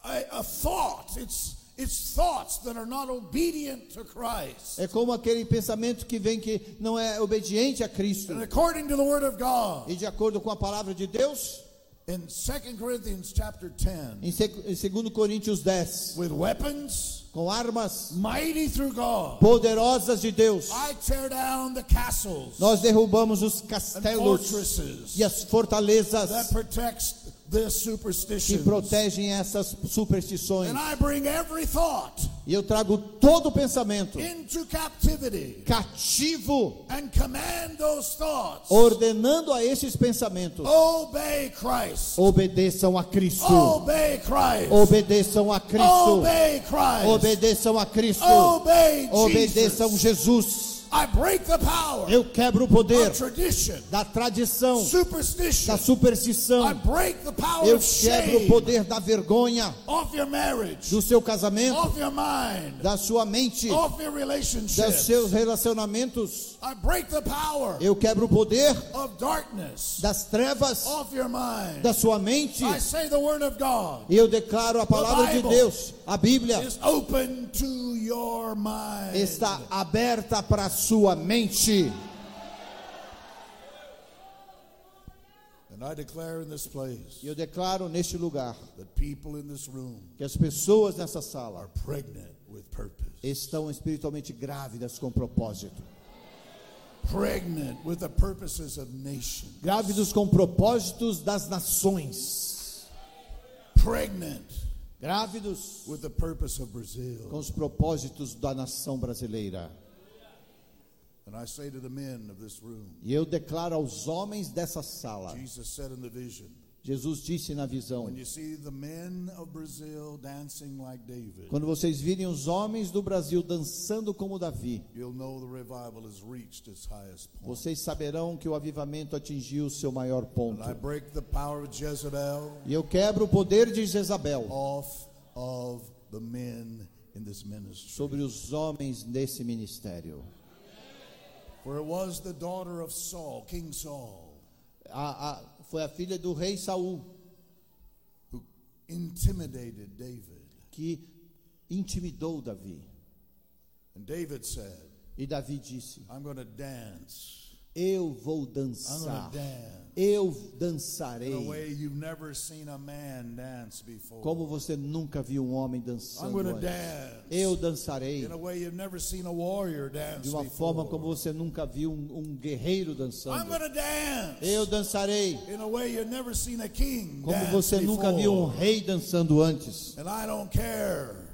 a, a thought. It's it's thoughts that are not obedient to Christ. É como aquele pensamento que vem que não é obediente a Cristo. And according to the word of God, E de acordo com a palavra de Deus, in 2 Corinthians chapter 10, em seg- em 2 Coríntios 10, with weapons com armas mighty through God, poderosas de Deus, I tear down the castles nós derrubamos os and castelos fortresses e as fortalezas that protects que protegem essas superstições. E eu trago todo o pensamento cativo, ordenando a esses pensamentos: obedeçam a Cristo, obedeçam a Cristo, obedeçam a Cristo, obedeçam Jesus. Jesus. I break the power Eu quebro o poder of tradition, da tradição, superstition. da superstição. Eu quebro o poder da vergonha off your marriage, do seu casamento, off your mind, da sua mente, dos seus relacionamentos. I break the power Eu quebro o poder of darkness das trevas off your mind. da sua mente. I say the word of God eu declaro a palavra de Deus, a Bíblia, is open to your mind. está aberta para a sua mente. And I declare in this place E eu declaro neste lugar that people in this room que as pessoas nessa are sala pregnant with purpose. estão espiritualmente grávidas com propósito. Pregnant with the purposes of nations. Grávidos com propósitos das nações. Pregnant Grávidos with the purpose of com os propósitos da nação brasileira. And I say to the men of this room, E eu declaro aos homens dessa sala. Jesus said in the vision, Jesus disse na visão: Quando vocês virem os homens do Brasil dançando como Davi, vocês saberão que o avivamento atingiu o seu maior ponto. E eu quebro o poder de Jezabel sobre os homens desse ministério. For it was the daughter of Saul, King Saul, A- a- foi a filha do rei Saul who intimidated David. que intimidou Davi. And David said, E Davi disse: I'm going to dance. Eu vou dançar. Eu a dançarei. a. Como você nunca viu um homem dançando. Eu dançarei. A a De uma forma como você nunca viu um, um guerreiro dançando. Eu dançarei. A a Como você nunca viu um rei dançando antes.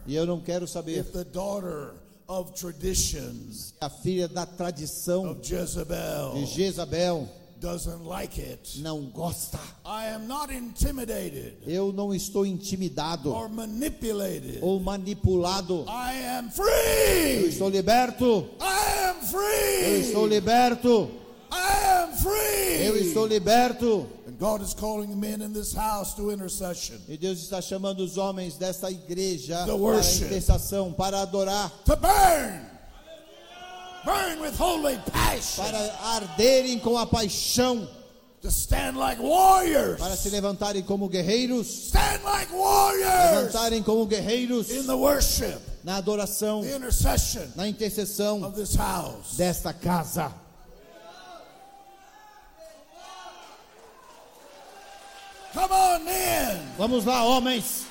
E eu não quero saber if the daughter of traditions a filha da tradição of Jezebel de Jezabel doesn't like it. não gosta. I am not intimidated Eu não estou intimidado or manipulated. ou manipulado. I am Eu free. estou liberto. I am Eu estou free. liberto. I am free. Eu estou liberto. God is calling men in this house to intercession, E Deus está chamando os homens desta igreja The para worship. intercessão, para adorar, to burn. Burn with holy passion. para arderem com a paixão, To stand like warriors. para se levantarem como guerreiros, Stand like warriors levantarem como guerreiros in the worship, na adoração, the intercession na intercessão of this house. desta casa. Come on, men. Vamos lá, homens.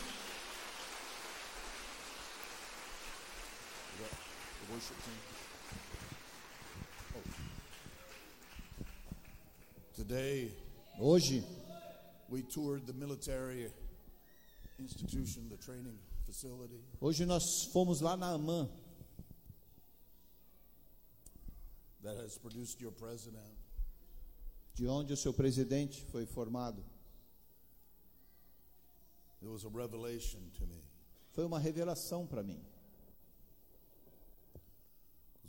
Today, Hoje we toured the military institution, the training facility. Hoje nós fomos lá na AMAN, that has produced your president. de onde o seu presidente foi formado. It was a revelation to me. Foi uma revelação para mim.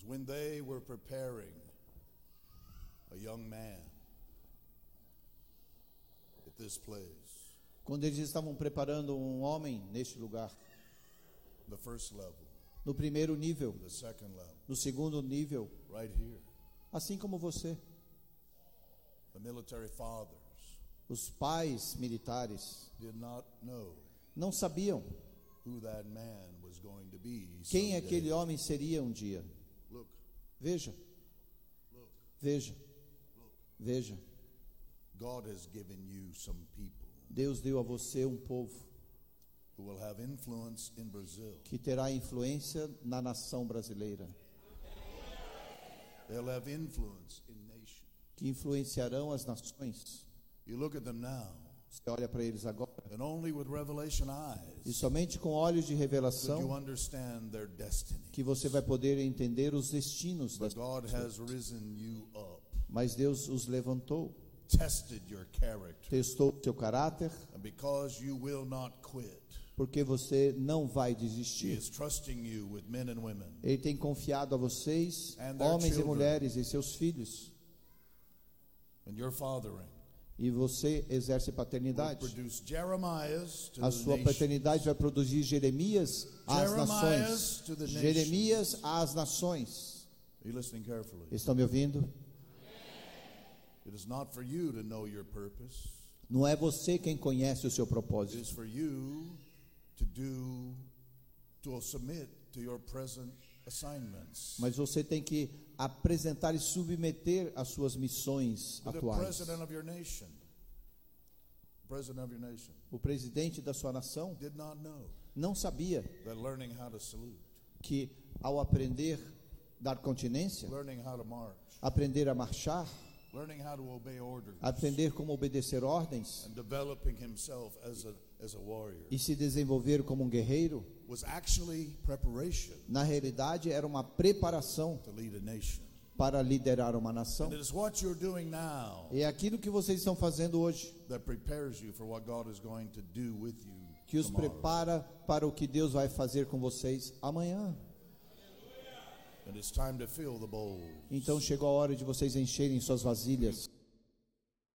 When they were preparing a young man at this place, Quando eles estavam preparando um homem neste lugar, the first level, no primeiro nível, the second level, no segundo nível, right here, assim como você, the military fathers os pais militares não sabiam quem aquele homem seria um dia. Veja, veja, veja. Deus deu a você um povo que terá influência na nação brasileira, que influenciarão as nações. You look at them now, Você olha para eles agora, and only with revelation e somente com olhos de revelação understand their destiny. que você vai poder entender os destinos das But God has risen you up, Mas Deus os levantou, tested your character, testou seu caráter, and because you will not quit, porque você não vai desistir. Ele tem confiado a vocês, homens e mulheres e seus filhos, and your fathering. E você exerce paternidade. A sua paternidade vai produzir Jeremias às nações. Jeremias às nações. Estão me ouvindo? Não é você quem conhece o seu It propósito. is for you to do, to submit to your present assignments. Mas você tem que apresentar e submeter as suas missões atuais. O presidente da sua nação did not know não sabia that learning how to salute, que ao aprender dar continência, learning how to march, aprender a marchar, learning how to obey orders, aprender como obedecer ordens e se desenvolver como um guerreiro, was actually preparation na realidade era uma preparação to lead a nation. para liderar uma nação. And it is what you're doing now É aquilo que vocês estão fazendo hoje que os prepara para o que Deus vai fazer com vocês amanhã. And it's time to fill the bowl. Então chegou a hora de vocês encherem suas vasilhas.